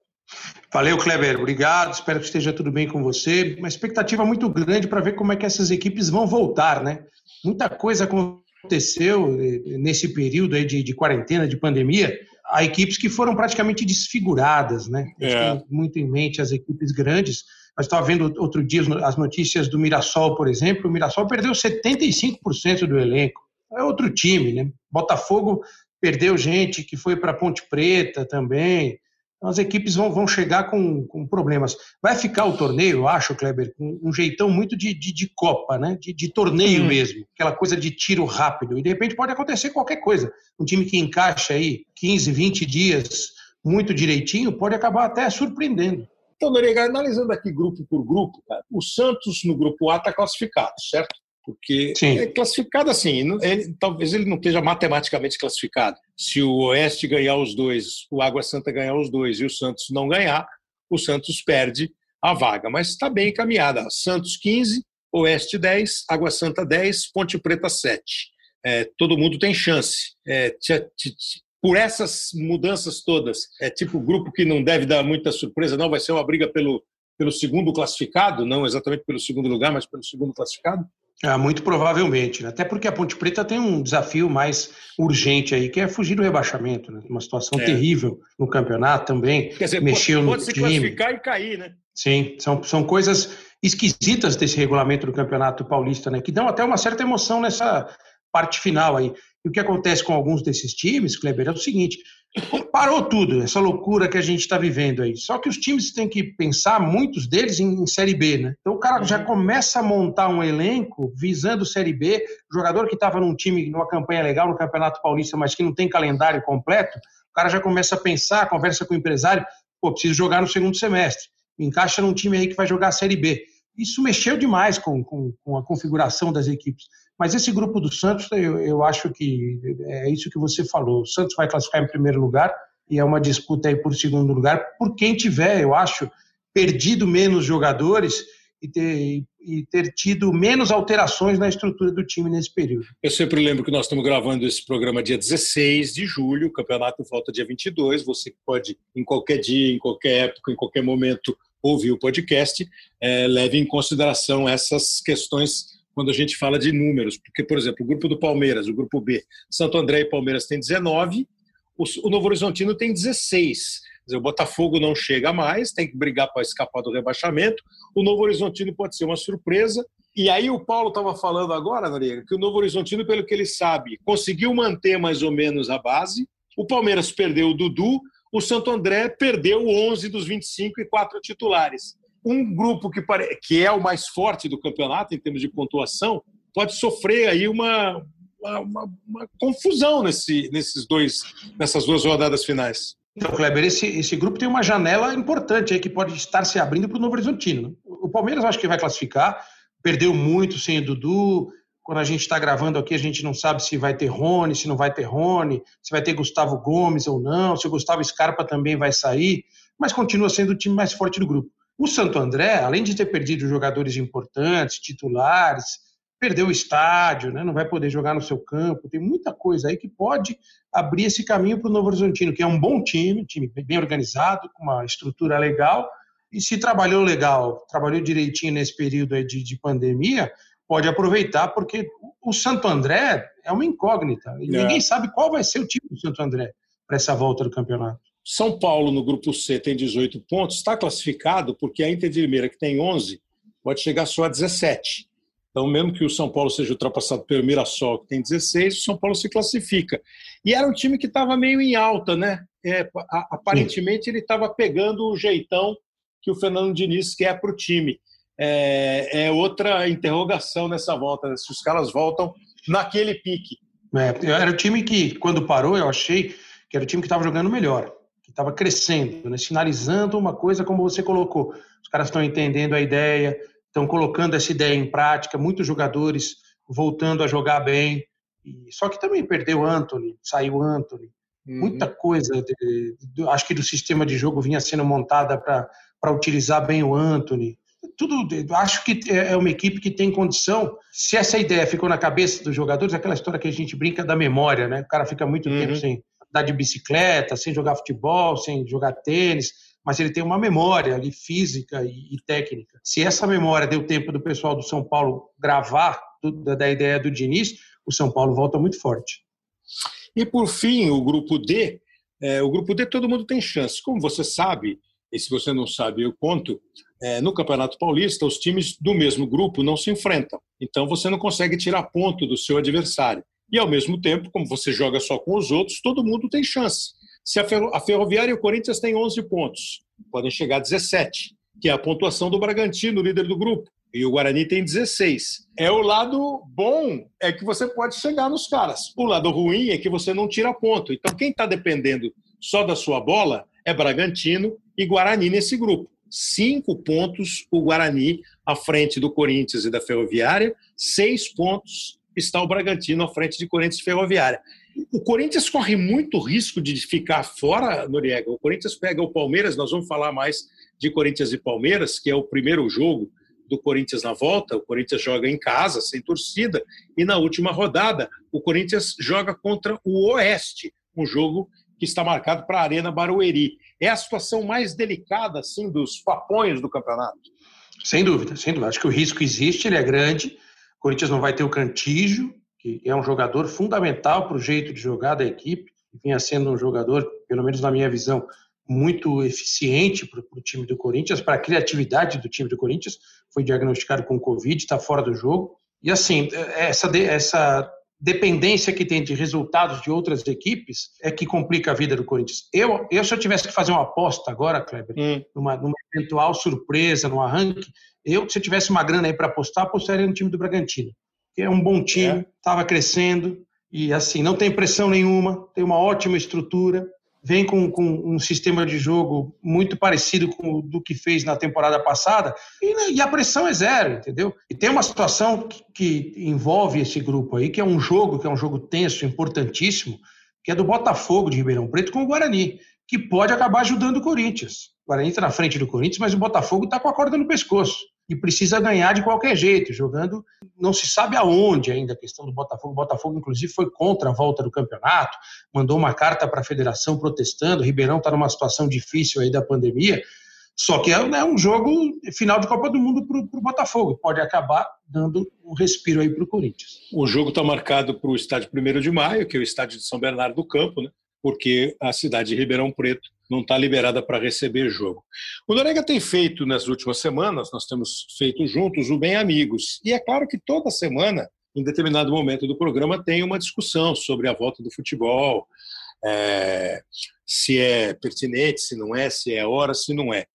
Valeu, Kleber. Obrigado. Espero que esteja tudo bem com você. Uma expectativa muito grande para ver como é que essas equipes vão voltar, né? Muita coisa aconteceu eh, nesse período aí de, de quarentena, de pandemia. Há equipes que foram praticamente desfiguradas, né? É. Muito em mente as equipes grandes. Nós estava vendo outro dia as notícias do Mirassol, por exemplo. O Mirassol perdeu 75% do elenco é outro time, né? Botafogo perdeu gente que foi para Ponte Preta também. as equipes vão, vão chegar com, com problemas. Vai ficar o torneio, eu acho, Kleber, com um jeitão muito de, de, de Copa, né? De, de torneio hum. mesmo, aquela coisa de tiro rápido. E de repente pode acontecer qualquer coisa. Um time que encaixa aí 15, 20 dias muito direitinho pode acabar até surpreendendo. Então, Noriega, analisando aqui grupo por grupo, cara, o Santos no grupo A está classificado, certo? Porque Sim. é classificado assim, ele, talvez ele não esteja matematicamente classificado. Se o Oeste ganhar os dois, o Água Santa ganhar os dois e o Santos não ganhar, o Santos perde a vaga. Mas está bem encaminhada. Santos 15, Oeste 10, Água Santa 10, Ponte Preta 7. É, todo mundo tem chance. É, por essas mudanças todas, é tipo grupo que não deve dar muita surpresa, não vai ser uma briga pelo, pelo segundo classificado, não exatamente pelo segundo lugar, mas pelo segundo classificado? É, muito provavelmente, né? até porque a Ponte Preta tem um desafio mais urgente aí, que é fugir do rebaixamento, né? Uma situação é. terrível no campeonato também. Quer dizer, mexeu pode, pode no se time. classificar e cair, né? Sim, são, são coisas esquisitas desse regulamento do Campeonato Paulista, né? Que dão até uma certa emoção nessa parte final aí. E o que acontece com alguns desses times, Kleber, é o seguinte: parou tudo, essa loucura que a gente está vivendo aí. Só que os times têm que pensar, muitos deles, em, em Série B, né? Então o cara já uhum. começa a montar um elenco visando Série B, jogador que estava num time, numa campanha legal no Campeonato Paulista, mas que não tem calendário completo, o cara já começa a pensar, conversa com o empresário, pô, preciso jogar no segundo semestre. Encaixa num time aí que vai jogar a Série B. Isso mexeu demais com, com, com a configuração das equipes. Mas esse grupo do Santos, eu, eu acho que é isso que você falou. O Santos vai classificar em primeiro lugar e é uma disputa aí por segundo lugar por quem tiver, eu acho, perdido menos jogadores e ter, e ter tido menos alterações na estrutura do time nesse período. Eu sempre lembro que nós estamos gravando esse programa dia 16 de julho, o campeonato volta dia 22. Você pode, em qualquer dia, em qualquer época, em qualquer momento, ouvir o podcast, é, leve em consideração essas questões quando a gente fala de números, porque, por exemplo, o grupo do Palmeiras, o grupo B, Santo André e Palmeiras tem 19, o Novo Horizontino tem 16. Dizer, o Botafogo não chega mais, tem que brigar para escapar do rebaixamento. O Novo Horizontino pode ser uma surpresa. E aí o Paulo estava falando agora, Noriega, que o Novo Horizontino, pelo que ele sabe, conseguiu manter mais ou menos a base. O Palmeiras perdeu o Dudu, o Santo André perdeu 11 dos 25 e quatro titulares um grupo que, pare... que é o mais forte do campeonato em termos de pontuação pode sofrer aí uma, uma, uma, confusão nesse, nesses dois, nessas duas rodadas finais. Então, Kleber, esse, esse grupo tem uma janela importante aí que pode estar se abrindo para o Novo Horizontino. Né? O Palmeiras acho que vai classificar, perdeu muito sem o Dudu. Quando a gente está gravando aqui, a gente não sabe se vai ter Rony, se não vai ter Rony, se vai ter Gustavo Gomes ou não, se o Gustavo Scarpa também vai sair, mas continua sendo o time mais forte do grupo. O Santo André, além de ter perdido jogadores importantes, titulares, perdeu o estádio, né? não vai poder jogar no seu campo, tem muita coisa aí que pode abrir esse caminho para o Novo Horizontino, que é um bom time, time bem organizado, com uma estrutura legal, e se trabalhou legal, trabalhou direitinho nesse período aí de, de pandemia, pode aproveitar, porque o Santo André é uma incógnita, é. ninguém sabe qual vai ser o time do Santo André para essa volta do campeonato. São Paulo, no grupo C, tem 18 pontos, está classificado porque a Inter de Limeira, que tem 11, pode chegar só a 17. Então, mesmo que o São Paulo seja ultrapassado pelo Mirassol, que tem 16, o São Paulo se classifica. E era um time que estava meio em alta, né? É, aparentemente, ele estava pegando o jeitão que o Fernando Diniz quer para o time. É, é, outra interrogação nessa volta, né? se os caras voltam naquele pique. É, era o time que, quando parou, eu achei que era o time que estava jogando melhor estava crescendo, né? sinalizando uma coisa como você colocou. Os caras estão entendendo a ideia, estão colocando essa ideia em prática, muitos jogadores voltando a jogar bem. E, só que também perdeu Anthony, saiu Anthony. Uhum. Muita coisa, de, de, acho que do sistema de jogo vinha sendo montada para utilizar bem o Anthony. Tudo, acho que é, é uma equipe que tem condição. Se essa ideia ficou na cabeça dos jogadores, aquela história que a gente brinca da memória, né? O cara fica muito uhum. tempo sem, andar de bicicleta, sem jogar futebol, sem jogar tênis, mas ele tem uma memória ali física e, técnica. Se essa memória deu tempo do pessoal do São Paulo gravar do, da, da ideia do Diniz, o São Paulo volta muito forte. E por fim, o grupo D, é, o grupo D todo mundo tem chance. Como você sabe, e se você não sabe, eu conto, é, no Campeonato Paulista, os times do mesmo grupo não se enfrentam. Então você não consegue tirar ponto do seu adversário. E, ao mesmo tempo, como você joga só com os outros, todo mundo tem chance. Se a, Ferro, a Ferroviária e o Corinthians têm 11 pontos, podem chegar a 17, que é a pontuação do Bragantino, líder do grupo. E o Guarani tem 16. É o lado bom, é que você pode chegar nos caras. O lado ruim é que você não tira ponto. Então, quem está dependendo só da sua bola é Bragantino e Guarani nesse grupo. Cinco pontos o Guarani à frente do Corinthians e da Ferroviária, seis pontos está o Bragantino à frente de Corinthians Ferroviária. O Corinthians corre muito risco de ficar fora, Noriega. O Corinthians pega o Palmeiras, nós vamos falar mais de Corinthians e Palmeiras, que é o primeiro jogo do Corinthians na volta. O Corinthians joga em casa, sem torcida, e na última rodada o Corinthians joga contra o Oeste, um jogo que está marcado para a Arena Barueri. É a situação mais delicada assim dos papões do campeonato. Sem dúvida, sem dúvida. Acho que o risco existe, ele é grande. Corinthians não vai ter o Cantígio, que é um jogador fundamental para o jeito de jogar da equipe, vinha sendo um jogador, pelo menos na minha visão, muito eficiente para o time do Corinthians, para a criatividade do time do Corinthians. Foi diagnosticado com Covid, está fora do jogo. E assim, essa, essa dependência que tem de resultados de outras equipes é que complica a vida do Corinthians. Eu, eu se eu tivesse que fazer uma aposta agora, Kleber, hum. numa, numa eventual surpresa, no arranque, eu, se eu tivesse uma grana aí para apostar, apostaria no time do Bragantino. Que é um bom time, estava é. crescendo e assim, não tem pressão nenhuma, tem uma ótima estrutura, vem com, com um sistema de jogo muito parecido com o do que fez na temporada passada e, e a pressão é zero, entendeu? E tem uma situação que, que envolve esse grupo aí, que é um jogo, que é um jogo tenso, importantíssimo, que é do Botafogo de Ribeirão Preto com o Guarani, que pode acabar ajudando o Corinthians. O Guarani está na frente do Corinthians, mas o Botafogo está com a corda no pescoço e precisa ganhar de qualquer jeito, jogando não se sabe aonde ainda a questão do Botafogo. O Botafogo, inclusive, foi contra a volta do campeonato, mandou uma carta para a federação protestando. O Ribeirão está numa situação difícil aí da pandemia. Só que é né, um jogo final de Copa do Mundo para o Botafogo. Pode acabar dando um respiro aí para o Corinthians. O jogo está marcado para o estádio 1 de maio, que é o estádio de São Bernardo do Campo, né? Porque a cidade de Ribeirão Preto não está liberada para receber jogo. O Norega tem feito nas últimas semanas, nós temos feito juntos o Bem Amigos. E é claro que toda semana, em determinado momento do programa, tem uma discussão sobre a volta do futebol, é, se é pertinente, se não é, se é hora, se não é.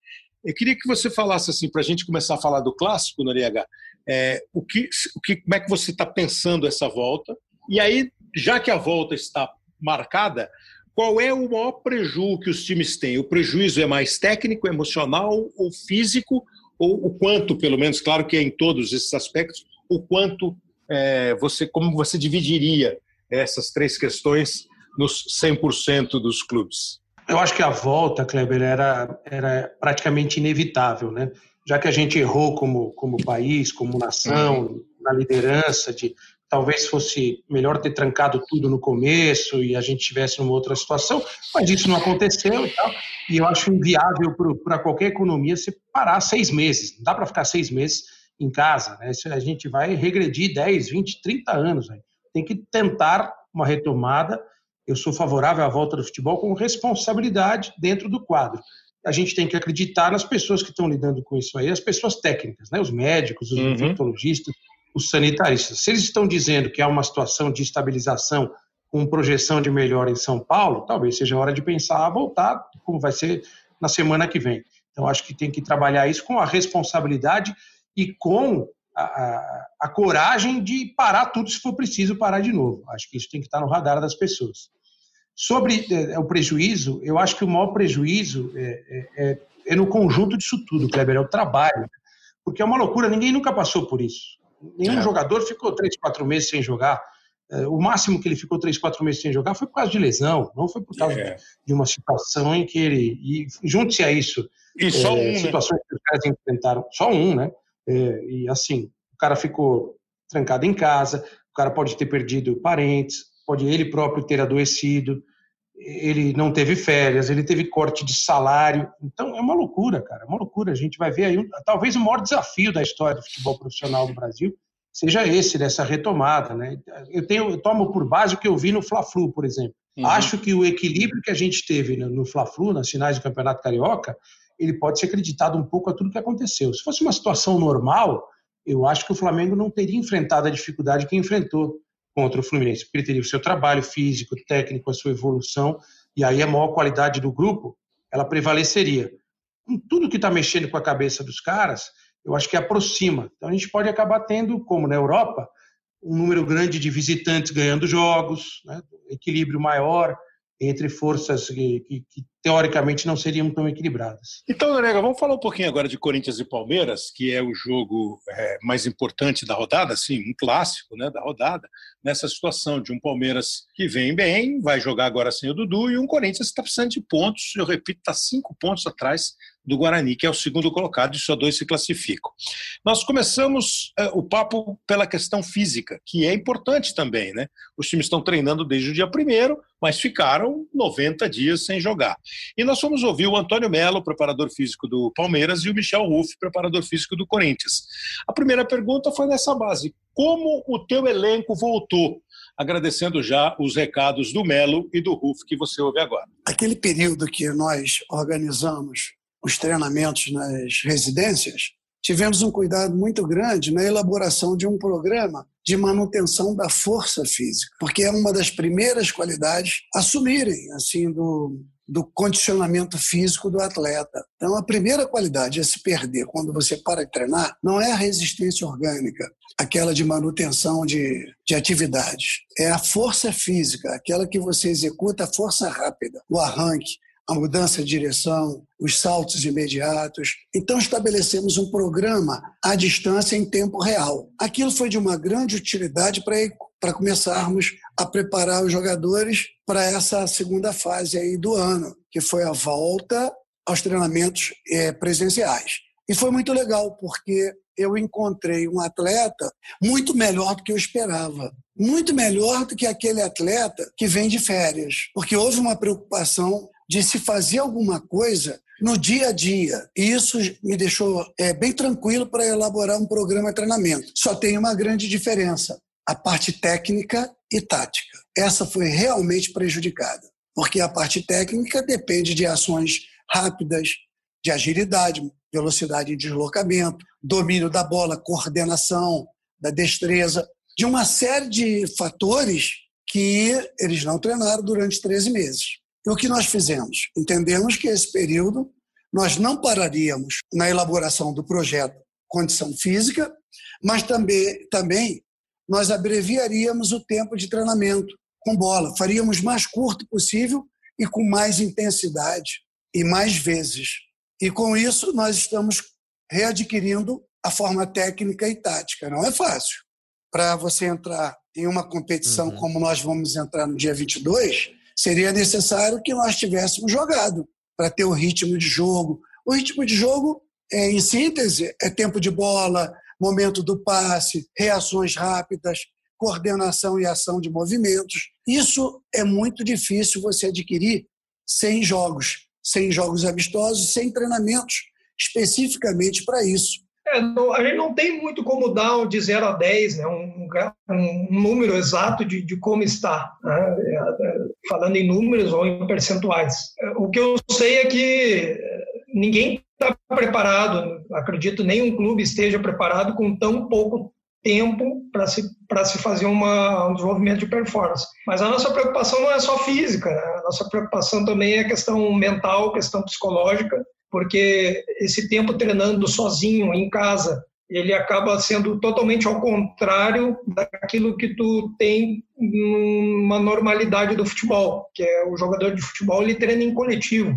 Eu queria que você falasse assim, para a gente começar a falar do clássico, Noriega, é, o que, o que, como é que você está pensando essa volta? E aí, já que a volta está marcada, qual é o maior prejuízo que os times têm? O prejuízo é mais técnico, emocional ou físico? Ou o quanto, pelo menos, claro que é em todos esses aspectos, o quanto é, você, como você dividiria essas três questões nos 100% dos clubes? Eu acho que a volta, Kleber, era, era praticamente inevitável, né? Já que a gente errou como, como país, como nação, na liderança de talvez fosse melhor ter trancado tudo no começo e a gente tivesse numa outra situação, mas isso não aconteceu e tal. E eu acho inviável para qualquer economia se parar seis meses. Não dá para ficar seis meses em casa. Né? A gente vai regredir 10, 20, 30 anos. Né? Tem que tentar uma retomada. Eu sou favorável à volta do futebol com responsabilidade dentro do quadro. A gente tem que acreditar nas pessoas que estão lidando com isso aí, as pessoas técnicas, né? os médicos, os uhum. infectologistas, os sanitaristas. Se eles estão dizendo que há uma situação de estabilização com projeção de melhora em São Paulo, talvez seja hora de pensar a voltar, como vai ser na semana que vem. Então, acho que tem que trabalhar isso com a responsabilidade e com a, a, a, coragem de parar tudo se for preciso parar de novo. Acho que isso tem que estar no radar das pessoas. Sobre é, o prejuízo, eu acho que o maior prejuízo é, é, é, é no conjunto disso tudo, Kleber, é o trabalho. Porque é uma loucura, ninguém nunca passou por isso. Nenhum é. jogador ficou três, quatro meses sem jogar. É, o máximo que ele ficou três, quatro meses sem jogar foi por causa de lesão, não foi por causa é. de uma situação em que ele. E junte-se a isso. E só é, um. Né? Situações né? que os caras enfrentaram. Só um, né? É, e assim, o cara ficou trancado em casa, o cara pode ter perdido parentes, pode ele próprio ter adoecido ele não teve férias, ele teve corte de salário. Então é uma loucura, cara, é uma loucura. A gente vai ver aí, talvez o maior desafio da história do futebol profissional do Brasil seja esse, dessa retomada. Né? Eu, tenho, eu tomo por base o que eu vi no Fla-Flu, por exemplo. Uhum. Acho que o equilíbrio que a gente teve no Fla-Flu, nas finais do Campeonato Carioca, ele pode ser acreditado um pouco a tudo que aconteceu. Se fosse uma situação normal, eu acho que o Flamengo não teria enfrentado a dificuldade que enfrentou contra o Fluminense, porque ele teria o seu trabalho físico, técnico, a sua evolução, e aí a maior qualidade do grupo, ela prevaleceria. Com tudo que está mexendo com a cabeça dos caras, eu acho que aproxima. Então a gente pode acabar tendo, como na Europa, um número grande de visitantes ganhando jogos, né? equilíbrio maior, entre forças que, que, que, teoricamente não seriam tão equilibradas. Então, Norega, vamos falar um pouquinho agora de Corinthians e Palmeiras, que é o jogo é, mais importante da rodada, sim, um clássico né, da rodada, nessa situação de um Palmeiras que vem bem, vai jogar agora sem o Dudu, e um Corinthians que está precisando de pontos, eu repito, está cinco pontos atrás do Guarani, que é o segundo colocado, e só dois se classificam. Nós começamos uh, o papo pela questão física, que é importante também, né? Os times estão treinando desde o dia primeiro, mas ficaram 90 dias sem jogar. E nós fomos ouvir o Antônio Melo, preparador físico do Palmeiras, e o Michel Ruff, preparador físico do Corinthians. A primeira pergunta foi nessa base: como o teu elenco voltou? Agradecendo já os recados do Melo e do Ruff que você ouve agora. Aquele período que nós organizamos os treinamentos nas residências, tivemos um cuidado muito grande na elaboração de um programa de manutenção da força física, porque é uma das primeiras qualidades a assumirem assim do do condicionamento físico do atleta. Então, a primeira qualidade a se perder quando você para de treinar não é a resistência orgânica, aquela de manutenção de, de atividades. É a força física, aquela que você executa a força rápida, o arranque, a mudança de direção, os saltos imediatos. Então, estabelecemos um programa à distância em tempo real. Aquilo foi de uma grande utilidade para começarmos a preparar os jogadores para essa segunda fase aí do ano, que foi a volta aos treinamentos é, presenciais. E foi muito legal, porque eu encontrei um atleta muito melhor do que eu esperava. Muito melhor do que aquele atleta que vem de férias. Porque houve uma preocupação de se fazer alguma coisa no dia a dia. E isso me deixou é, bem tranquilo para elaborar um programa de treinamento. Só tem uma grande diferença: a parte técnica e tática. Essa foi realmente prejudicada, porque a parte técnica depende de ações rápidas, de agilidade, velocidade de deslocamento, domínio da bola, coordenação, da destreza, de uma série de fatores que eles não treinaram durante 13 meses. E o que nós fizemos? Entendemos que esse período nós não pararíamos na elaboração do projeto Condição Física, mas também, também nós abreviaríamos o tempo de treinamento com bola, faríamos mais curto possível e com mais intensidade e mais vezes. E com isso nós estamos readquirindo a forma técnica e tática. Não é fácil. Para você entrar em uma competição uhum. como nós vamos entrar no dia 22, seria necessário que nós tivéssemos jogado para ter o ritmo de jogo. O ritmo de jogo, é, em síntese, é tempo de bola, momento do passe, reações rápidas, coordenação e ação de movimentos. Isso é muito difícil você adquirir sem jogos, sem jogos amistosos, sem treinamentos especificamente para isso. É, não, a gente não tem muito como dar de 0 a 10, né, um, um, número exato de, de como está, né, é, é, falando em números ou em percentuais. É, o que eu sei é que ninguém está preparado, acredito nenhum clube esteja preparado com tão pouco tempo para se, se fazer uma, um desenvolvimento de performance. Mas a nossa preocupação não é só física, né? a nossa preocupação também é questão mental, questão psicológica, porque esse tempo treinando sozinho em casa, ele acaba sendo totalmente ao contrário daquilo que tu tem numa normalidade do futebol, que é o jogador de futebol ele treina em coletivo,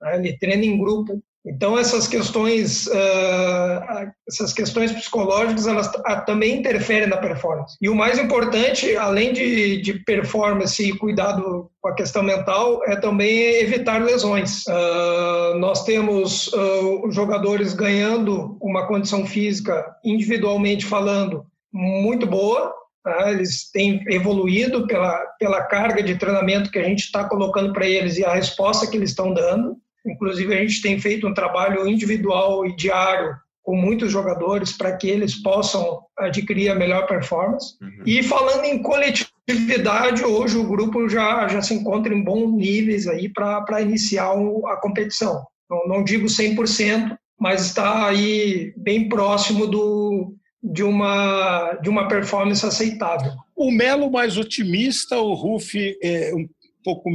né? ele treina em grupo. Então essas questões, uh, essas questões psicológicas, elas também interferem na performance. E o mais importante, além de, de performance e cuidado com a questão mental, é também evitar lesões. Uh, nós temos uh, jogadores ganhando uma condição física, individualmente falando, muito boa, Tá? Eles têm evoluído pela, pela carga de treinamento que a gente está colocando para eles e a resposta que eles estão dando. Inclusive, a gente tem feito um trabalho individual e diário com muitos jogadores para que eles possam adquirir a melhor performance. Uhum. E falando em coletividade, hoje o grupo já, já se encontra em bons níveis aí para iniciar a competição. Não, não digo 100%, mas está aí bem próximo do, de, uma, de uma performance aceitável. O Melo mais otimista, o Ruff é, um pouco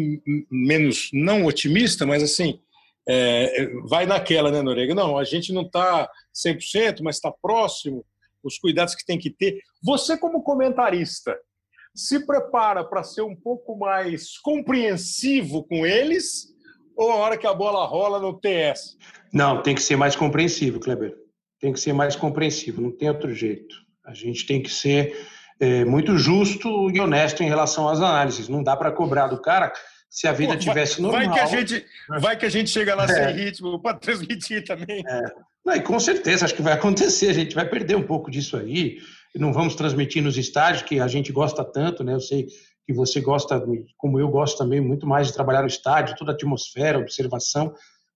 menos, não otimista, mas assim, é, vai naquela, né, Norega? Não, a gente não está 100%, mas está próximo, os cuidados que tem que ter. Você, como comentarista, se prepara para ser um pouco mais compreensivo com eles ou a hora que a bola rola no TS? Não, tem que ser mais compreensivo, Kleber. Tem que ser mais compreensivo, não tem outro jeito. A gente tem que ser é, muito justo e honesto em relação às análises. Não dá para cobrar do cara se a vida Pô, tivesse normal. Vai que a gente, vai que a gente chega lá é. sem ritmo para transmitir também. É. Não, e com certeza, acho que vai acontecer. A gente vai perder um pouco disso aí. Não vamos transmitir nos estádios, que a gente gosta tanto, né? Eu sei que você gosta, como eu gosto também, muito mais de trabalhar no estádio, toda a atmosfera, observação,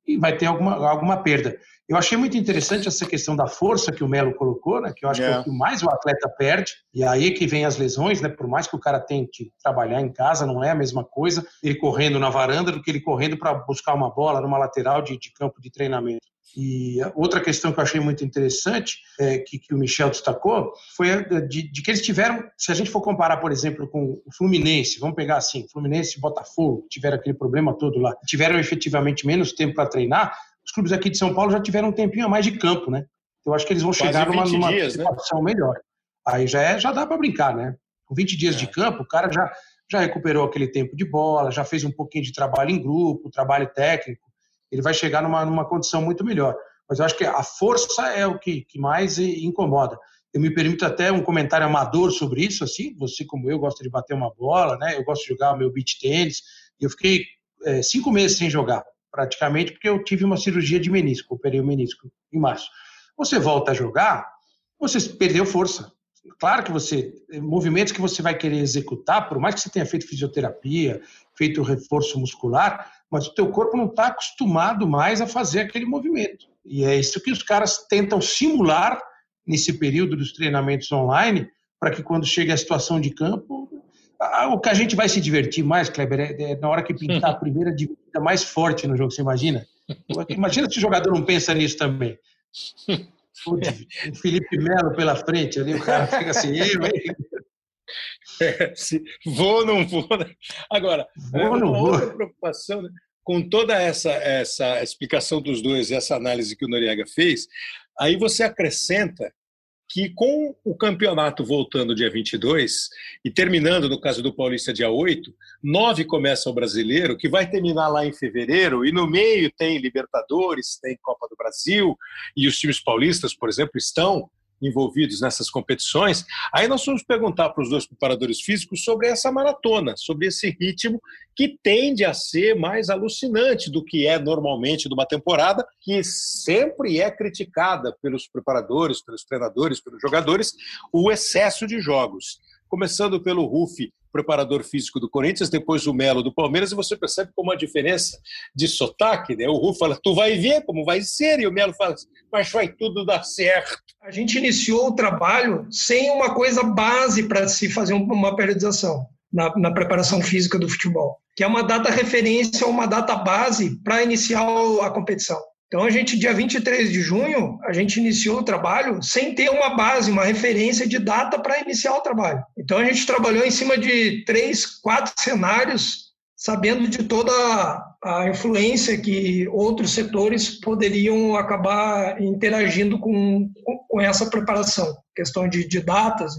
e vai ter alguma, alguma perda. Eu achei muito interessante essa questão da força que o Melo colocou, né? Que eu acho yeah. que é o que mais o atleta perde. E aí que vem as lesões, né? Por mais que o cara tente trabalhar em casa, não é a mesma coisa ele correndo na varanda do que ele correndo para buscar uma bola numa lateral de, de campo de treinamento. E outra questão que eu achei muito interessante, é, que, que o Michel destacou, foi de, de, que eles tiveram, se a gente for comparar, por exemplo, com o Fluminense, vamos pegar assim, Fluminense e Botafogo, tiveram aquele problema todo lá, tiveram efetivamente menos tempo para treinar, os clubes aqui de São Paulo já tiveram um tempinho a mais de campo, né? Eu acho que eles vão Quase chegar numa, numa dias, né? né? melhor. Aí já, é, já dá para brincar, né? Com 20 dias é. de campo, o cara já, já recuperou aquele tempo de bola, já fez um pouquinho de trabalho em grupo, trabalho técnico, ele vai chegar numa, numa condição muito melhor. Mas eu acho que a força é o que, que mais incomoda. Eu me permito até um comentário amador sobre isso, assim, você como eu gosta de bater uma bola, né? Eu gosto de jogar o meu beach tênis, e eu fiquei é, cinco meses sem jogar praticamente, porque eu tive uma cirurgia de menisco, operei o menisco em março. Você volta a jogar, você perdeu força. Claro que você, movimentos que você vai querer executar, por mais que você tenha feito fisioterapia, feito reforço muscular, mas o teu corpo não está acostumado mais a fazer aquele movimento. E é isso que os caras tentam simular nesse período dos treinamentos online, para que quando chegue a situação de campo, o que a gente vai se divertir mais, Kleber, é, é na hora que pintar a (laughs) primeira dividida mais forte no jogo, você imagina? (laughs) Imagina se o jogador não pensa nisso também. (laughs) O Felipe Melo pela frente ali, o cara fica assim, eu, hein? É, se, vou ou não vou. Né? Agora, vou, é, uma não outra vou. preocupação, né? com toda essa, essa explicação dos dois e essa análise que o Noriega fez, aí você acrescenta que com o campeonato voltando dia 22 e terminando, no caso do Paulista, dia 8, nove começa o brasileiro, que vai terminar lá em fevereiro, e no meio tem Libertadores, tem Copa do Brasil, e os times paulistas, por exemplo, estão envolvidos nessas competições, aí nós vamos perguntar para os dois preparadores físicos sobre essa maratona, sobre esse ritmo que tende a ser mais alucinante do que é normalmente de uma temporada, que sempre é criticada pelos preparadores, pelos treinadores, pelos jogadores, o excesso de jogos. Começando pelo Rufi, preparador físico do Corinthians, depois o Melo do Palmeiras, e você percebe como a diferença de sotaque, né? O Ru fala, tu vai ver como vai ser, e o Melo fala, mas vai tudo dar certo. A gente iniciou o trabalho sem uma coisa base para se fazer uma periodização na, na, preparação física do futebol, que é uma data referência uma data base para iniciar a competição. Então, a gente, dia 23 de junho, a gente iniciou o trabalho sem ter uma base, uma referência de data para iniciar o trabalho. Então, a gente trabalhou em cima de três, quatro cenários, sabendo de toda a influência que outros setores poderiam acabar interagindo com, com essa preparação. Questão de, de datas,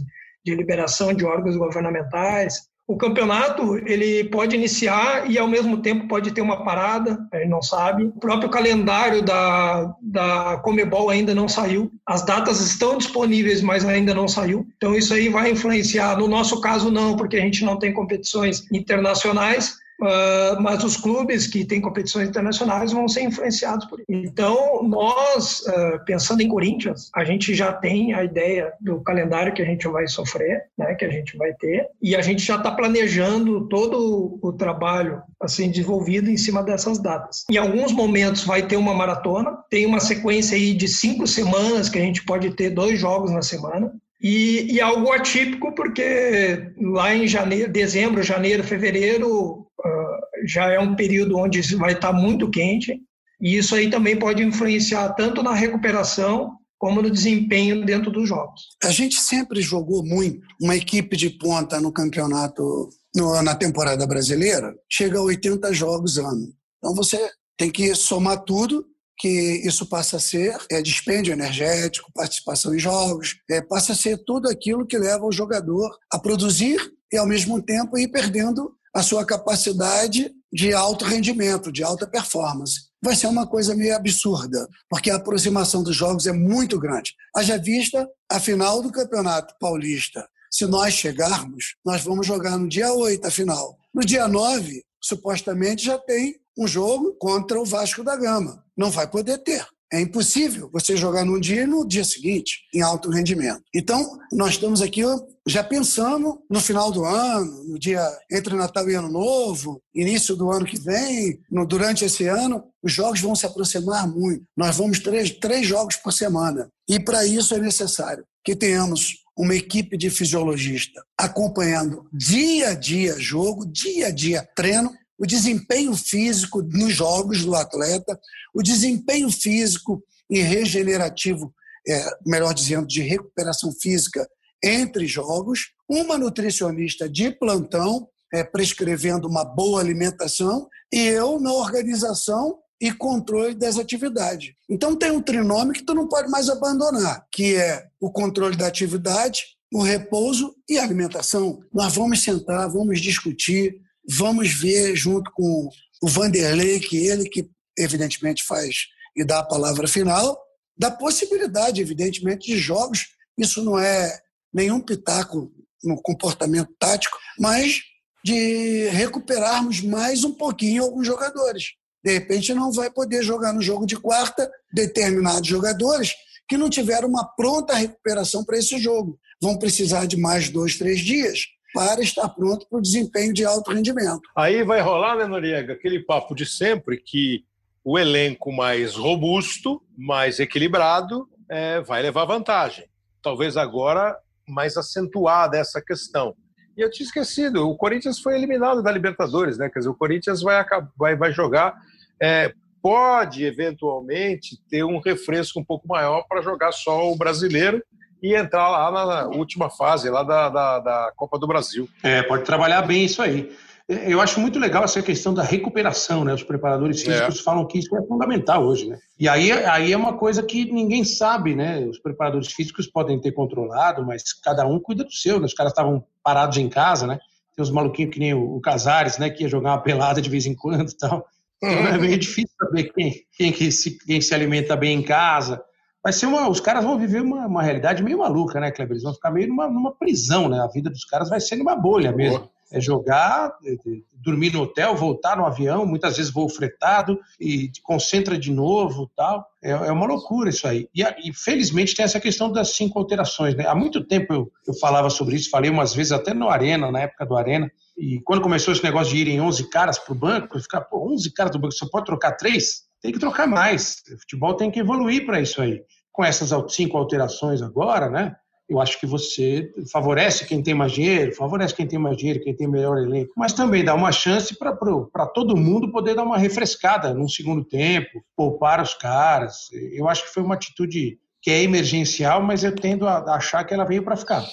de liberação de órgãos governamentais, o campeonato ele pode iniciar e ao mesmo tempo pode ter uma parada, a gente não sabe. O próprio calendário da, da Comebol ainda não saiu. As datas estão disponíveis, mas ainda não saiu. Então isso aí vai influenciar. No nosso caso não, porque a gente não tem competições internacionais, Uh, mas os clubes que têm competições internacionais vão ser influenciados por isso. Então, nós, uh, pensando em Corinthians, a gente já tem a ideia do calendário que a gente vai sofrer, né, que a gente vai ter, e a gente já está planejando todo o trabalho assim desenvolvido em cima dessas datas. Em alguns momentos vai ter uma maratona, tem uma sequência aí de cinco semanas que a gente pode ter dois jogos na semana. E, e, algo atípico, porque lá em janeiro, dezembro, janeiro, fevereiro, uh, já é um período onde vai estar muito quente, e isso aí também pode influenciar tanto na recuperação como no desempenho dentro dos jogos. A gente sempre jogou muito uma equipe de ponta no campeonato no, na temporada brasileira chega a 80 jogos ano. Então você tem que somar tudo que isso passa a ser é, dispêndio energético, participação em jogos, é, passa a ser tudo aquilo que leva o jogador a produzir e, ao mesmo tempo, ir perdendo a sua capacidade de alto rendimento, de alta performance. Vai ser uma coisa meio absurda, porque a aproximação dos jogos é muito grande. Haja vista a final do Campeonato Paulista. Se nós chegarmos, nós vamos jogar no dia 8 a final. No dia 9, supostamente já tem um jogo contra o Vasco da Gama. Não vai poder ter. É impossível você jogar num dia e no dia seguinte, em alto rendimento. Então, nós estamos aqui já pensando no final do ano, no dia entre Natal e Ano Novo, início do ano que vem, no, durante esse ano, os jogos vão se aproximar muito. Nós vamos três, três jogos por semana. E para isso é necessário que tenhamos uma equipe de fisiologista acompanhando dia a dia jogo, dia a dia treino, o desempenho físico nos jogos do atleta, o desempenho físico e regenerativo, é, melhor dizendo, de recuperação física entre jogos, uma nutricionista de plantão é, prescrevendo uma boa alimentação e eu na organização e controle das atividades. Então tem um trinômio que tu não pode mais abandonar, que é o controle da atividade, o repouso e a alimentação. Nós vamos sentar, vamos discutir, Vamos ver junto com o Vanderlei, que ele que evidentemente faz e dá a palavra final, da possibilidade, evidentemente, de jogos. Isso não é nenhum pitaco no comportamento tático, mas de recuperarmos mais um pouquinho alguns jogadores. De repente, não vai poder jogar no jogo de quarta determinados jogadores que não tiveram uma pronta recuperação para esse jogo. Vão precisar de mais dois, três dias para estar pronto para o desempenho de alto rendimento. Aí vai rolar, né, Noriega, aquele papo de sempre que o elenco mais robusto, mais equilibrado, é, vai levar vantagem. Talvez agora mais acentuada essa questão. E eu tinha esquecido, o Corinthians foi eliminado da Libertadores, né? Quer dizer, o Corinthians vai, vai, vai jogar, é, pode eventualmente ter um refresco um pouco maior para jogar só o brasileiro, e entrar lá na última fase lá da, da, da, Copa do Brasil. É, pode trabalhar bem isso aí. Eu acho muito legal essa questão da recuperação, né? Os preparadores físicos é. falam que isso é fundamental hoje, né? E aí, aí é uma coisa que ninguém sabe, né? Os preparadores físicos podem ter controlado, mas cada um cuida do seu, né? Os caras estavam parados em casa, né? Tem uns maluquinhos que nem o Casares, né? Que ia jogar uma pelada de vez em quando e tal. Então é meio difícil saber quem, quem, que se, quem se alimenta bem em casa, vai ser uma. Os caras vão viver uma, uma realidade meio maluca, né, Kleber? Eles vão ficar meio numa, numa prisão, né? A vida dos caras vai ser numa bolha mesmo. É jogar, é, é, dormir no hotel, voltar no avião, muitas vezes voo fretado e concentra de novo tal. É, é uma loucura isso aí. E, e, felizmente tem essa questão das cinco alterações. Né? Há muito tempo eu, eu falava sobre isso, falei umas vezes até no Arena, na época do Arena. E quando começou esse negócio de irem 11 caras para o banco, eu ficava, pô, 11 caras do banco, você pode trocar três? Tem que trocar mais. O futebol tem que evoluir para isso aí. Com essas cinco alterações agora, né? Eu acho que você favorece quem tem mais dinheiro, favorece quem tem mais dinheiro, quem tem melhor elenco, mas também dá uma chance para todo mundo poder dar uma refrescada num segundo tempo, poupar os caras. Eu acho que foi uma atitude que é emergencial, mas eu tendo a achar que ela veio para ficar.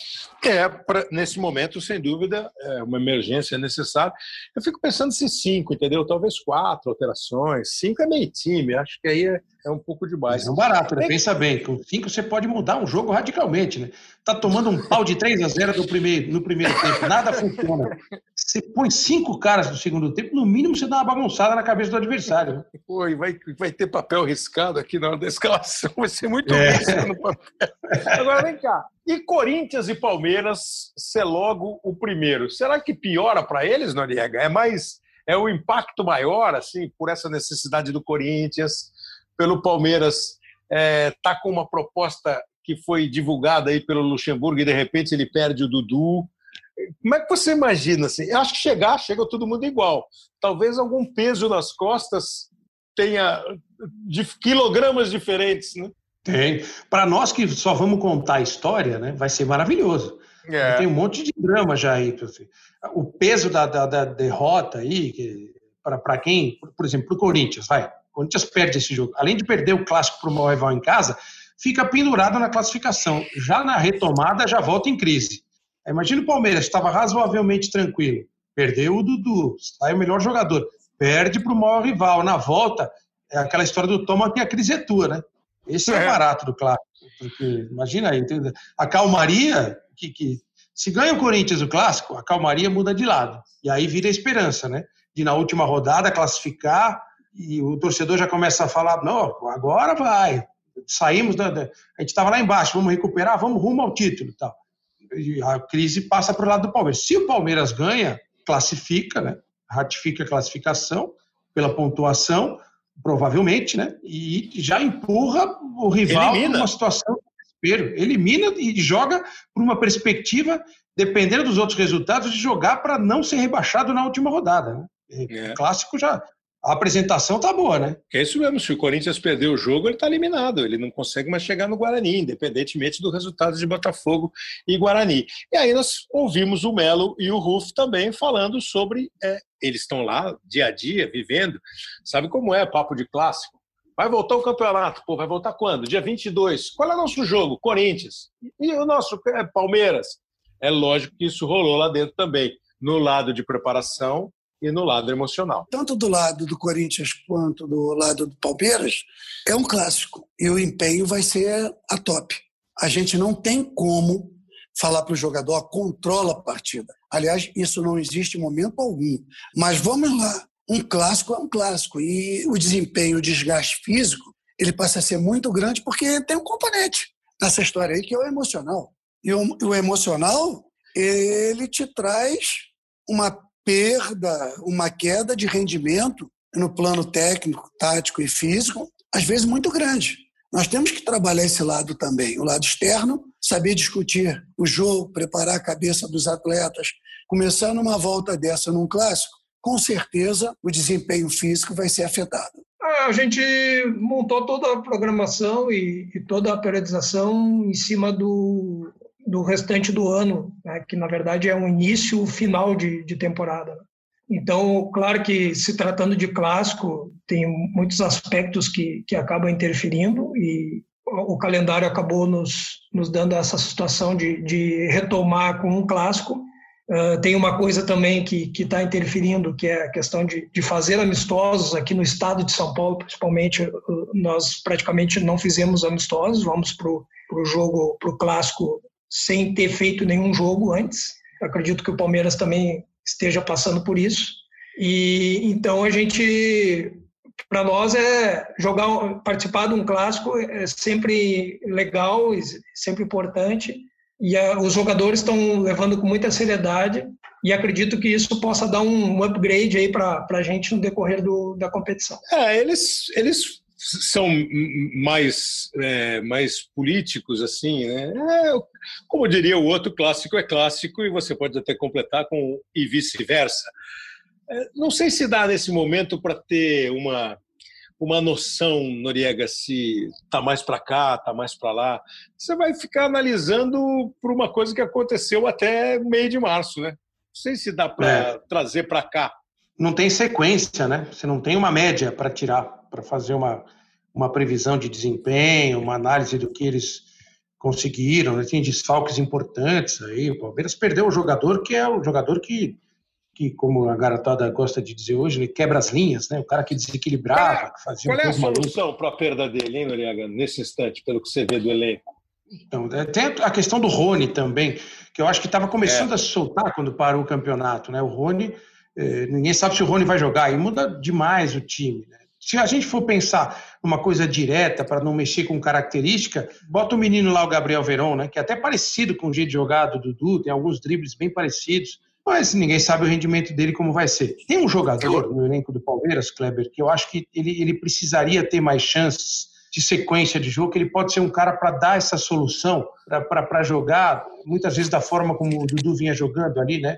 É, pra, nesse momento, sem dúvida, é uma emergência necessária. Eu fico pensando se cinco, entendeu? Talvez quatro alterações. Cinco é meio time, acho que aí é, é um pouco demais. É um barato, né? Pensa bem, com cinco você pode mudar um jogo radicalmente, né? Tá tomando um pau de 3 a 0 no primeiro, no primeiro tempo, nada funciona. Você põe cinco caras no segundo tempo, no mínimo você dá uma bagunçada na cabeça do adversário. (laughs) Pô, vai, vai ter papel riscado aqui na hora da escalação, vai ser muito é. no papel. (laughs) Agora vem cá, e Corinthians e Palmeiras ser logo o primeiro. Será que piora para eles, Noriega? É mais é um impacto maior assim por essa necessidade do Corinthians, pelo Palmeiras é, tá com uma proposta que foi divulgada aí pelo Luxemburgo e de repente ele perde o Dudu. Como é que você imagina assim? Eu acho que chegar, chega todo mundo igual. Talvez algum peso nas costas tenha de quilogramas diferentes, né? Tem. Para nós que só vamos contar a história, né, vai ser maravilhoso. É. Tem um monte de drama já aí. O peso da, da, da derrota aí, para quem, por exemplo, para o Corinthians, vai. O Corinthians perde esse jogo. Além de perder o clássico para o mau rival em casa, fica pendurado na classificação. Já na retomada, já volta em crise. Imagina o Palmeiras, estava razoavelmente tranquilo. Perdeu o Dudu, sai o melhor jogador. Perde para o maior rival. Na volta, é aquela história do toma que a crise é tua, né? Esse é, é o barato do clássico. Porque, imagina aí, a calmaria, que, que se ganha o Corinthians o clássico, a calmaria muda de lado. E aí vira a esperança, né? De na última rodada classificar e o torcedor já começa a falar: não, agora vai. Saímos da. da a gente estava lá embaixo, vamos recuperar, vamos rumo ao título. Tal. A crise passa para o lado do Palmeiras. Se o Palmeiras ganha, classifica, né? ratifica a classificação pela pontuação, provavelmente, né? E já empurra o rival para uma situação de desespero. Elimina e joga por uma perspectiva, dependendo dos outros resultados, de jogar para não ser rebaixado na última rodada. Né? É. Clássico já. A apresentação tá boa, né? É isso mesmo. Se o Corinthians perder o jogo, ele está eliminado. Ele não consegue mais chegar no Guarani, independentemente do resultado de Botafogo e Guarani. E aí nós ouvimos o Melo e o Ruf também falando sobre é, eles estão lá dia a dia, vivendo. Sabe como é papo de clássico? Vai voltar o campeonato. Pô, vai voltar quando? Dia 22. Qual é o nosso jogo? Corinthians. E o nosso é Palmeiras. É lógico que isso rolou lá dentro também. No lado de preparação e no lado emocional. Tanto do lado do Corinthians quanto do lado do Palmeiras, é um clássico. E o empenho vai ser a top. A gente não tem como falar para o jogador, controla a partida. Aliás, isso não existe em momento algum. Mas vamos lá, um clássico é um clássico e o desempenho, o desgaste físico, ele passa a ser muito grande porque tem um componente nessa história aí que é o emocional. E o, o emocional, ele te traz uma perda, uma queda de rendimento no plano técnico, tático e físico, às vezes muito grande. Nós temos que trabalhar esse lado também, o lado externo, saber discutir o jogo, preparar a cabeça dos atletas. Começar numa volta dessa num clássico, com certeza o desempenho físico vai ser afetado. A gente montou toda a programação e, e toda a periodização em cima do, do restante do ano, né, que na verdade é um início final de, de temporada. Então, claro que se tratando de clássico, tem muitos aspectos que, que acabam interferindo e o calendário acabou nos, nos dando essa situação de, de retomar com um clássico. Uh, tem uma coisa também que está interferindo, que é a questão de, de fazer amistosos aqui no estado de São Paulo, principalmente. Uh, nós praticamente não fizemos amistosos, vamos para o jogo, para o clássico, sem ter feito nenhum jogo antes. acredito que o Palmeiras também esteja passando por isso. E então a gente, para nós é jogar, participar de um clássico é sempre legal, sempre importante. E a, os jogadores estão levando com muita seriedade e acredito que isso possa dar um upgrade aí para a gente no decorrer do, da competição. É, eles, eles são mais, é, mais políticos, assim, né? É, como diria o outro, clássico é clássico e você pode até completar com e vice-versa. É, não sei se dá nesse momento para ter uma uma noção, Noriega, se está mais para cá, está mais para lá. Você vai ficar analisando por uma coisa que aconteceu até meio de março, né? Não sei se dá para é. trazer para cá. Não tem sequência, né? Você não tem uma média para tirar para fazer uma, uma previsão de desempenho, uma análise do que eles conseguiram. Né? Tem desfalques importantes aí. O Palmeiras perdeu um jogador que é o jogador que, que como a garotada gosta de dizer hoje, ele quebra as linhas, né? O cara que desequilibrava, que fazia Qual é a solução para a perda dele, hein, Noriega, nesse instante, pelo que você vê do elenco? Então, é, tem a questão do Rony também, que eu acho que estava começando é. a se soltar quando parou o campeonato, né? O Rony, ninguém sabe se o Rony vai jogar, e muda demais o time, né? Se a gente for pensar numa coisa direta, para não mexer com característica, bota o menino lá, o Gabriel Veron, né, que é até parecido com o jeito de jogar do Dudu, tem alguns dribles bem parecidos, mas ninguém sabe o rendimento dele como vai ser. Tem um jogador no elenco do Palmeiras, Kleber, que eu acho que ele, ele precisaria ter mais chances de sequência de jogo, que ele pode ser um cara para dar essa solução, para jogar, muitas vezes da forma como o Dudu vinha jogando ali, né?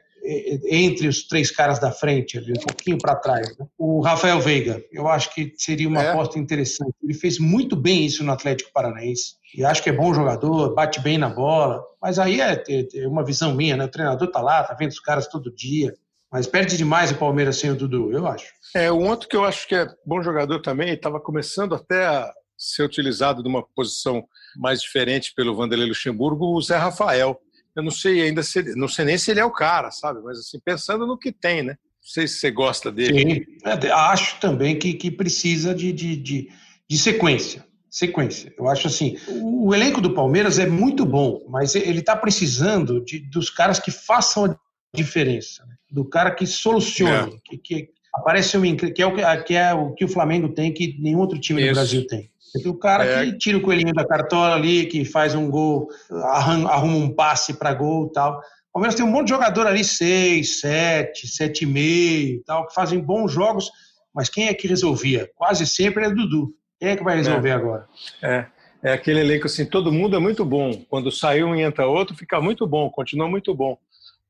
Entre os três caras da frente, ali, um pouquinho para trás. Né? O Rafael Veiga, eu acho que seria uma é. aposta interessante. Ele fez muito bem isso no Atlético Paranaense. E acho que é bom jogador, bate bem na bola. Mas aí é, é uma visão minha, né? O treinador tá lá, tá vendo os caras todo dia. Mas perde demais o Palmeiras sem o Dudu, eu acho. É, um outro que eu acho que é bom jogador também, estava começando até a ser utilizado numa posição mais diferente pelo Vanderlei Luxemburgo, o Zé Rafael eu não sei ainda se ele, não sei nem se ele é o cara, sabe? Mas assim, pensando no que tem, né? Não sei se você gosta dele. Sim, é, acho também que, que precisa de, de, de, de sequência. Sequência. Eu acho assim, o elenco do Palmeiras é muito bom, mas ele está precisando de, dos caras que façam a diferença, né? do cara que solucione, é. que, que aparece um, que é, o, que é o que o Flamengo tem que nenhum outro time Isso. do Brasil tem. O cara é. que tira o coelhinho da cartola ali, que faz um gol, arruma um passe para gol e tal. O Palmeiras tem um monte de jogador ali, seis, sete, sete e meio tal, que fazem bons jogos, mas quem é que resolvia? Quase sempre é Dudu. Quem é que vai resolver é. agora? É. É aquele elenco assim, todo mundo é muito bom. Quando sai um e entra outro, fica muito bom, continua muito bom.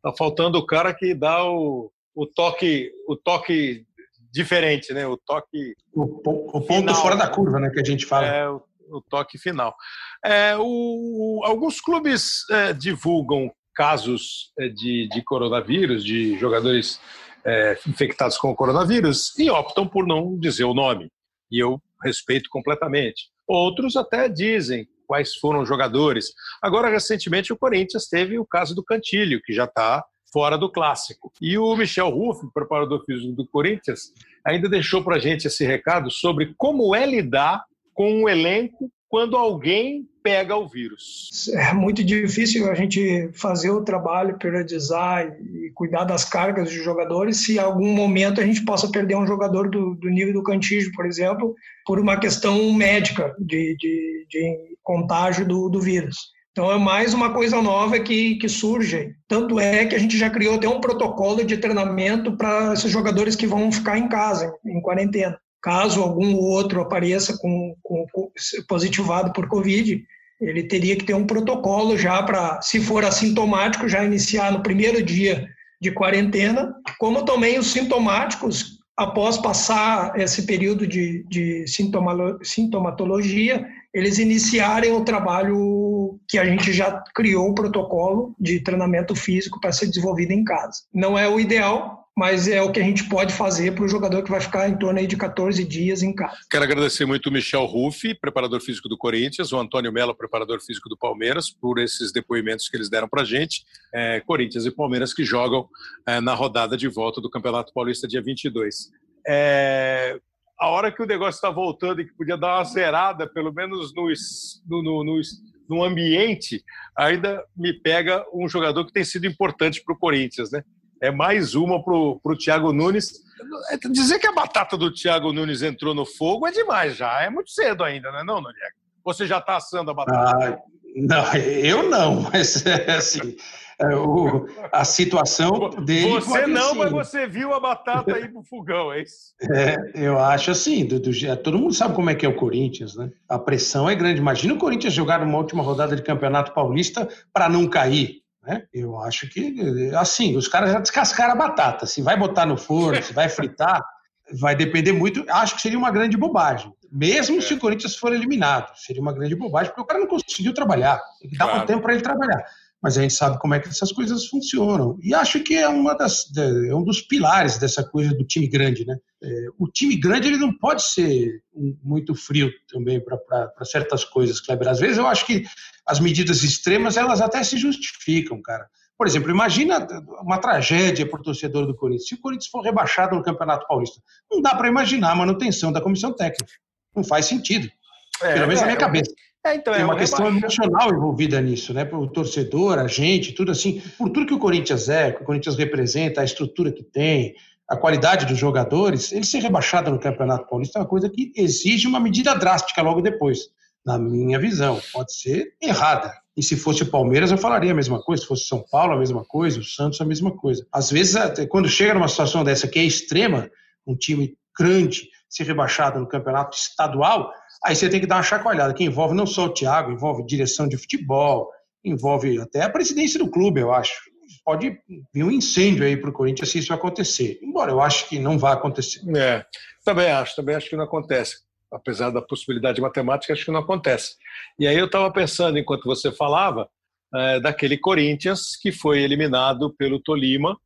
Tá faltando o cara que dá o, o toque, o toque diferente, né? O toque. O, o ponto final, fora da curva, né? Que a gente fala. É, o, o toque final. É, o, alguns clubes é, divulgam casos é, de, de coronavírus, de jogadores é, infectados com o coronavírus, e optam por não dizer o nome. E eu respeito completamente. Outros até dizem quais foram os jogadores. Agora, recentemente, o Corinthians teve o caso do Cantilho, que já está fora do clássico. E o Michel Ruff, preparador físico do Corinthians, ainda deixou para a gente esse recado sobre como é lidar com um elenco quando alguém pega o vírus. É muito difícil a gente fazer o trabalho, periodizar e cuidar das cargas de jogadores se em algum momento a gente possa perder um jogador do, do nível do Cantígio, por exemplo, por uma questão médica de, de, de contágio do, do vírus. Então é mais uma coisa nova que, que surge. Tanto é que a gente já criou até um protocolo de treinamento para esses jogadores que vão ficar em casa, em quarentena. Caso algum outro apareça com, com, com positivado por Covid, ele teria que ter um protocolo já para, se for assintomático, já iniciar no primeiro dia de quarentena, como também os sintomáticos, após passar esse período de, de sintomatologia, eles iniciarem o trabalho que a gente já criou o protocolo de treinamento físico para ser desenvolvido em casa. Não é o ideal, mas é o que a gente pode fazer para o jogador que vai ficar em torno de 14 dias em casa. Quero agradecer muito o Michel Ruff, preparador físico do Corinthians, o Antônio Melo, preparador físico do Palmeiras, por esses depoimentos que eles deram para a gente. É, Corinthians e Palmeiras que jogam é, na rodada de volta do Campeonato Paulista dia 22. É, a hora que o negócio está voltando e que podia dar uma zerada, pelo menos no, no, no, no ambiente, ainda me pega um jogador que tem sido importante para o Corinthians, né? É mais uma para o Thiago Nunes. É, dizer que a batata do Thiago Nunes entrou no fogo é demais já. É muito cedo ainda, não é não, Noriega? Você já está assando a batata? Ah, não, (laughs) eu não, mas é assim. É, o, a situação dele. Você não, mas você viu a batata aí pro fogão, é isso? É, eu acho assim, do, do, todo mundo sabe como é que é o Corinthians, né? A pressão é grande. Imagina o Corinthians jogar uma última rodada de Campeonato Paulista para não cair. Né? Eu acho que, assim, os caras já descascaram a batata. Se vai botar no forno, se vai fritar, vai depender muito. Acho que seria uma grande bobagem. Mesmo é. se o Corinthians for eliminado, seria uma grande bobagem, porque o cara não conseguiu trabalhar. Tem que dar claro. um tempo para ele trabalhar mas a gente sabe como é que essas coisas funcionam. E acho que é uma das é um dos pilares dessa coisa do time grande, né? É, o time grande ele não pode ser muito frio também para certas coisas, Kleber. Às vezes eu acho que as medidas extremas elas até se justificam, cara. Por exemplo, imagina uma tragédia para o torcedor do Corinthians. Se o Corinthians for rebaixado no Campeonato Paulista, não dá para imaginar a manutenção da comissão técnica. Não faz sentido. É, Pelo menos é, na minha cabeça. É, então, Tem é uma questão emocional envolvida nisso, né? O torcedor, a gente, tudo assim. Por tudo que o Corinthians é, que o Corinthians representa, a estrutura que tem, a qualidade dos jogadores, ele ser rebaixado no Campeonato Paulista é uma coisa que exige uma medida drástica logo depois, na minha visão. Pode ser errada. E se fosse o Palmeiras, eu falaria a mesma coisa. Se fosse São Paulo, a mesma coisa. O Santos, a mesma coisa. Às vezes, quando chega numa situação dessa que é extrema, um time grande ser rebaixado no campeonato estadual, Aí você tem que dar uma chacoalhada, que envolve não só o Thiago, envolve direção de futebol, envolve até a presidência do clube, eu acho. Pode vir um incêndio aí para o Corinthians se isso acontecer. Embora eu acho que não vai acontecer. É, também acho, também acho que não acontece. Apesar da possibilidade matemática, acho que não acontece. E aí eu estava pensando, enquanto você falava, é, daquele Corinthians que foi eliminado pelo Tolima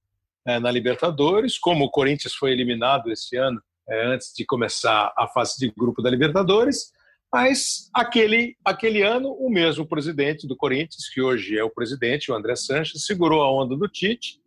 é, na Libertadores, como o Corinthians foi eliminado esse ano é, antes de começar a fase de grupo da Libertadores, Mas aquele, aquele ano, o mesmo presidente do Corinthians, que hoje é o presidente, o André Sanches, segurou a onda do Tite.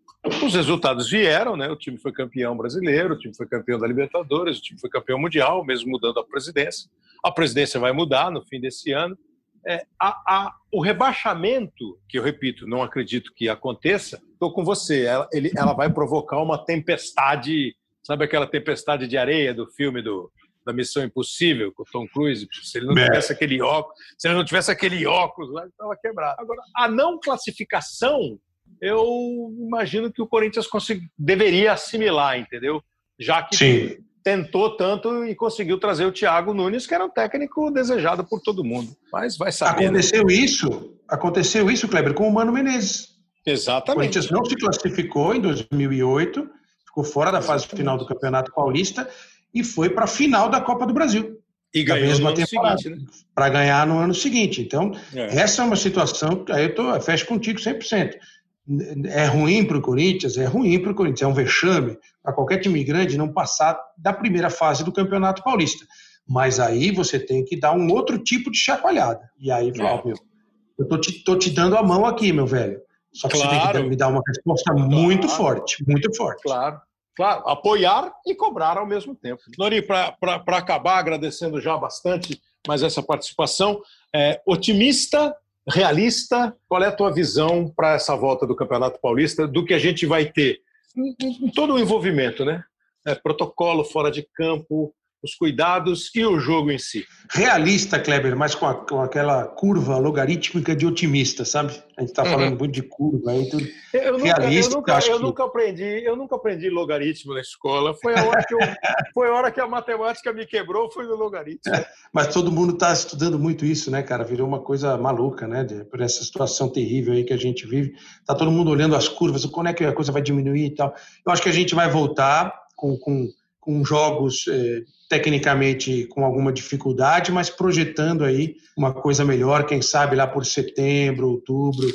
Os resultados vieram, né? O time foi campeão brasileiro, o time foi campeão da Libertadores, o time foi campeão mundial, mesmo mudando a presidência. A presidência vai mudar no fim desse ano. É, a, a, o rebaixamento, que eu repito, não acredito que aconteça, estou com você, ela, ele, ela vai provocar uma tempestade, sabe aquela tempestade de areia do filme do, da Missão Impossível com o Tom Cruise? Se ele não é. tivesse aquele óculos, se ele não tivesse aquele óculos lá, ele estava quebrado. Agora, a não classificação, eu imagino que o Corinthians consegui, deveria assimilar, entendeu? Já que Sim tentou tanto e conseguiu trazer o Thiago Nunes, que era um técnico desejado por todo mundo. Mas vai saber. Né? Aconteceu né? isso, aconteceu isso, Kleber, com o Mano Menezes. Exatamente. O Corinthians não se classificou em 2008, ficou fora da fase final do Campeonato Paulista e foi para a final da Copa do Brasil. E ganhou no ano seguinte, né? Para ganhar no ano seguinte. Então, é. essa é uma situação que aí eu tô, fecho contigo 100% é ruim para o Corinthians, é ruim para o Corinthians, é um vexame para qualquer time grande não passar da primeira fase do Campeonato Paulista. Mas aí você tem que dar um outro tipo de chacoalhada. E aí, é. meu, eu tô te, tô te dando a mão aqui, meu velho. Só que claro. você tem que me dar uma resposta claro. muito forte, muito forte. Claro, claro. Apoiar e cobrar ao mesmo tempo. Nori, para acabar, agradecendo já bastante mais essa participação, é, otimista realista, qual é a tua visão para essa volta do Campeonato Paulista, do que a gente vai ter em, em todo o envolvimento, né? É, protocolo fora de campo, os cuidados e o jogo em si. Realista, Kleber, mas com, a, com aquela curva logarítmica de otimista, sabe? A gente está uhum. falando muito de curva aí, tudo. Eu nunca, Realista, eu nunca, eu que... nunca aprendi, eu nunca aprendi logaritmo na escola. Foi a hora que, eu, (laughs) foi a, hora que a matemática me quebrou, foi no logaritmo. mas todo mundo está estudando muito isso, né, cara? Virou uma coisa maluca, né? De, por essa situação terrível aí que a gente vive. Tá todo mundo olhando as curvas, quando é que a coisa vai diminuir e tal. Eu acho que a gente vai voltar com, com com jogos eh, tecnicamente com alguma dificuldade, mas projetando aí uma coisa melhor, quem sabe lá por setembro, outubro,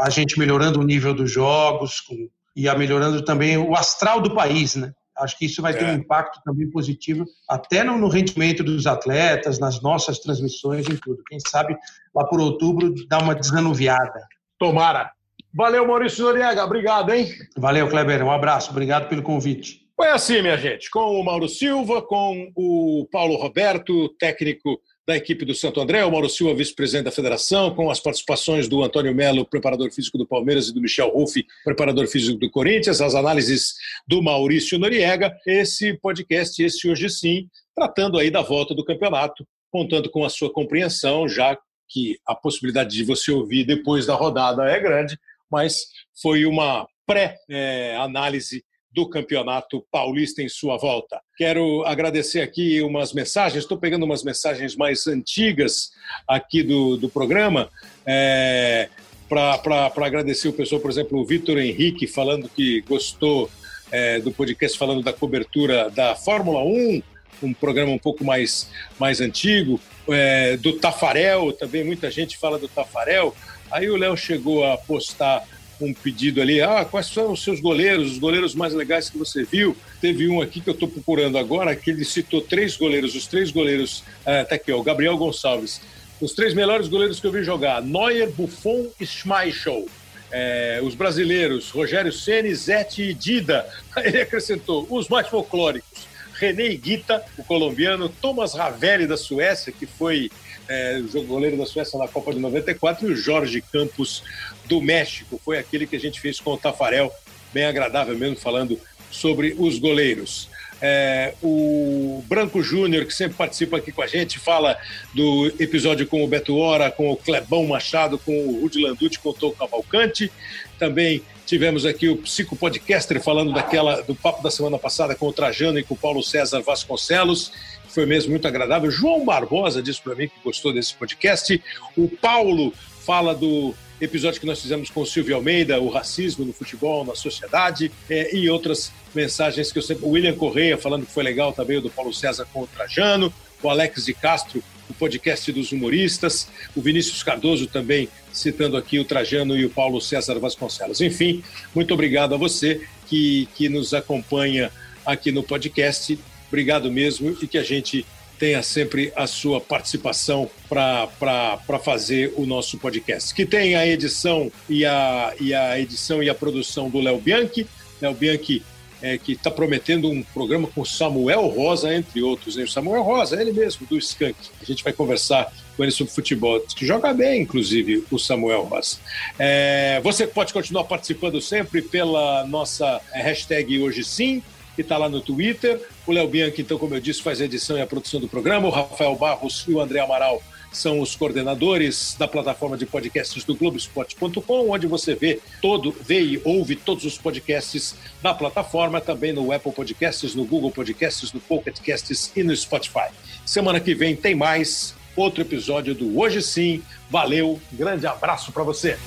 a gente melhorando o nível dos jogos com, e a melhorando também o astral do país, né? Acho que isso vai ter é. um impacto também positivo, até no, no, rendimento dos atletas, nas nossas transmissões, em tudo. Quem sabe lá por outubro dá uma desanuviada. Tomara. Valeu, Maurício Noriega. Obrigado, hein? Valeu, Kleber. Um abraço. Obrigado pelo convite. Foi assim, minha gente, com o Mauro Silva, com o Paulo Roberto, técnico da equipe do Santo André, o Mauro Silva, vice-presidente da federação, com as participações do Antônio Melo, preparador físico do Palmeiras, e do Michel Ruff, preparador físico do Corinthians, as análises do Maurício Noriega, esse podcast, esse hoje sim, tratando aí da volta do campeonato, contando com a sua compreensão, já que a possibilidade de você ouvir depois da rodada é grande, mas foi uma pré-análise do Campeonato Paulista em sua volta. Quero agradecer aqui umas mensagens, estou pegando umas mensagens mais antigas aqui do, do programa. É, para agradecer o pessoal, por exemplo, o Vitor Henrique, falando que gostou é, do podcast, falando da cobertura da Fórmula 1, um programa um pouco mais, mais antigo, é, do Tafarel, também muita gente fala do Tafarel. Aí o Léo chegou a postar um pedido ali, ah, quais são os seus goleiros, os goleiros mais legais que você viu? Teve um aqui que eu estou procurando agora, que ele citou três goleiros, os três goleiros, ah, tá aqui, o Gabriel Gonçalves, os três melhores goleiros que eu vi jogar, Neuer, Buffon e Schmeichel. É, os brasileiros, Rogério Ceni, Zete e Dida. (laughs) Ele acrescentou os mais folclóricos, René Guita, o colombiano, Thomas Ravelli, da Suécia, que foi é, o goleiro da Suécia na Copa de 94, e o Jorge Campos, do México. Foi aquele que a gente fez com o Tafarel, bem agradável mesmo, falando sobre os goleiros. É, o Branco Júnior, que sempre participa aqui com a gente, fala do episódio com o Beto Hora, com o Clebão Machado, com o Rudy Landucci, com o Cavalcante. Também tivemos aqui o Psico Podcaster falando daquela, do papo da semana passada com o Trajano e com o Paulo César Vasconcelos foi mesmo muito agradável. João Barbosa disse para mim que gostou desse podcast. O Paulo fala do episódio que nós fizemos com o Silvio Almeida, o racismo no futebol, na sociedade, é, e outras mensagens que eu sempre. O William Correia falando que foi legal também, o do Paulo César com o Trajano, o Alex de Castro, o podcast dos humoristas, o Vinícius Cardoso também citando aqui o Trajano e o Paulo César Vasconcelos. Enfim, muito obrigado a você que, que nos acompanha aqui no podcast. Obrigado mesmo e que a gente tenha sempre a sua participação para fazer o nosso podcast. Que tem a edição e a, e a edição e a produção do Léo Bianchi. Léo Bianchi é, que está prometendo um programa com Samuel Rosa, entre outros. O Samuel Rosa, ele mesmo, do Skank. A gente vai conversar com ele sobre futebol, que joga bem, inclusive, o Samuel Rosa. É, você pode continuar participando sempre pela nossa hashtag Hoje Sim, que está lá no Twitter. O Léo Bianchi, então, como eu disse, faz a edição e a produção do programa. O Rafael Barros e o André Amaral são os coordenadores da plataforma de podcasts do Globoesporte.com, onde você vê todo, vê e ouve todos os podcasts da plataforma, também no Apple Podcasts, no Google Podcasts, no Pocket Casts e no Spotify. Semana que vem tem mais outro episódio do Hoje Sim. Valeu, grande abraço para você.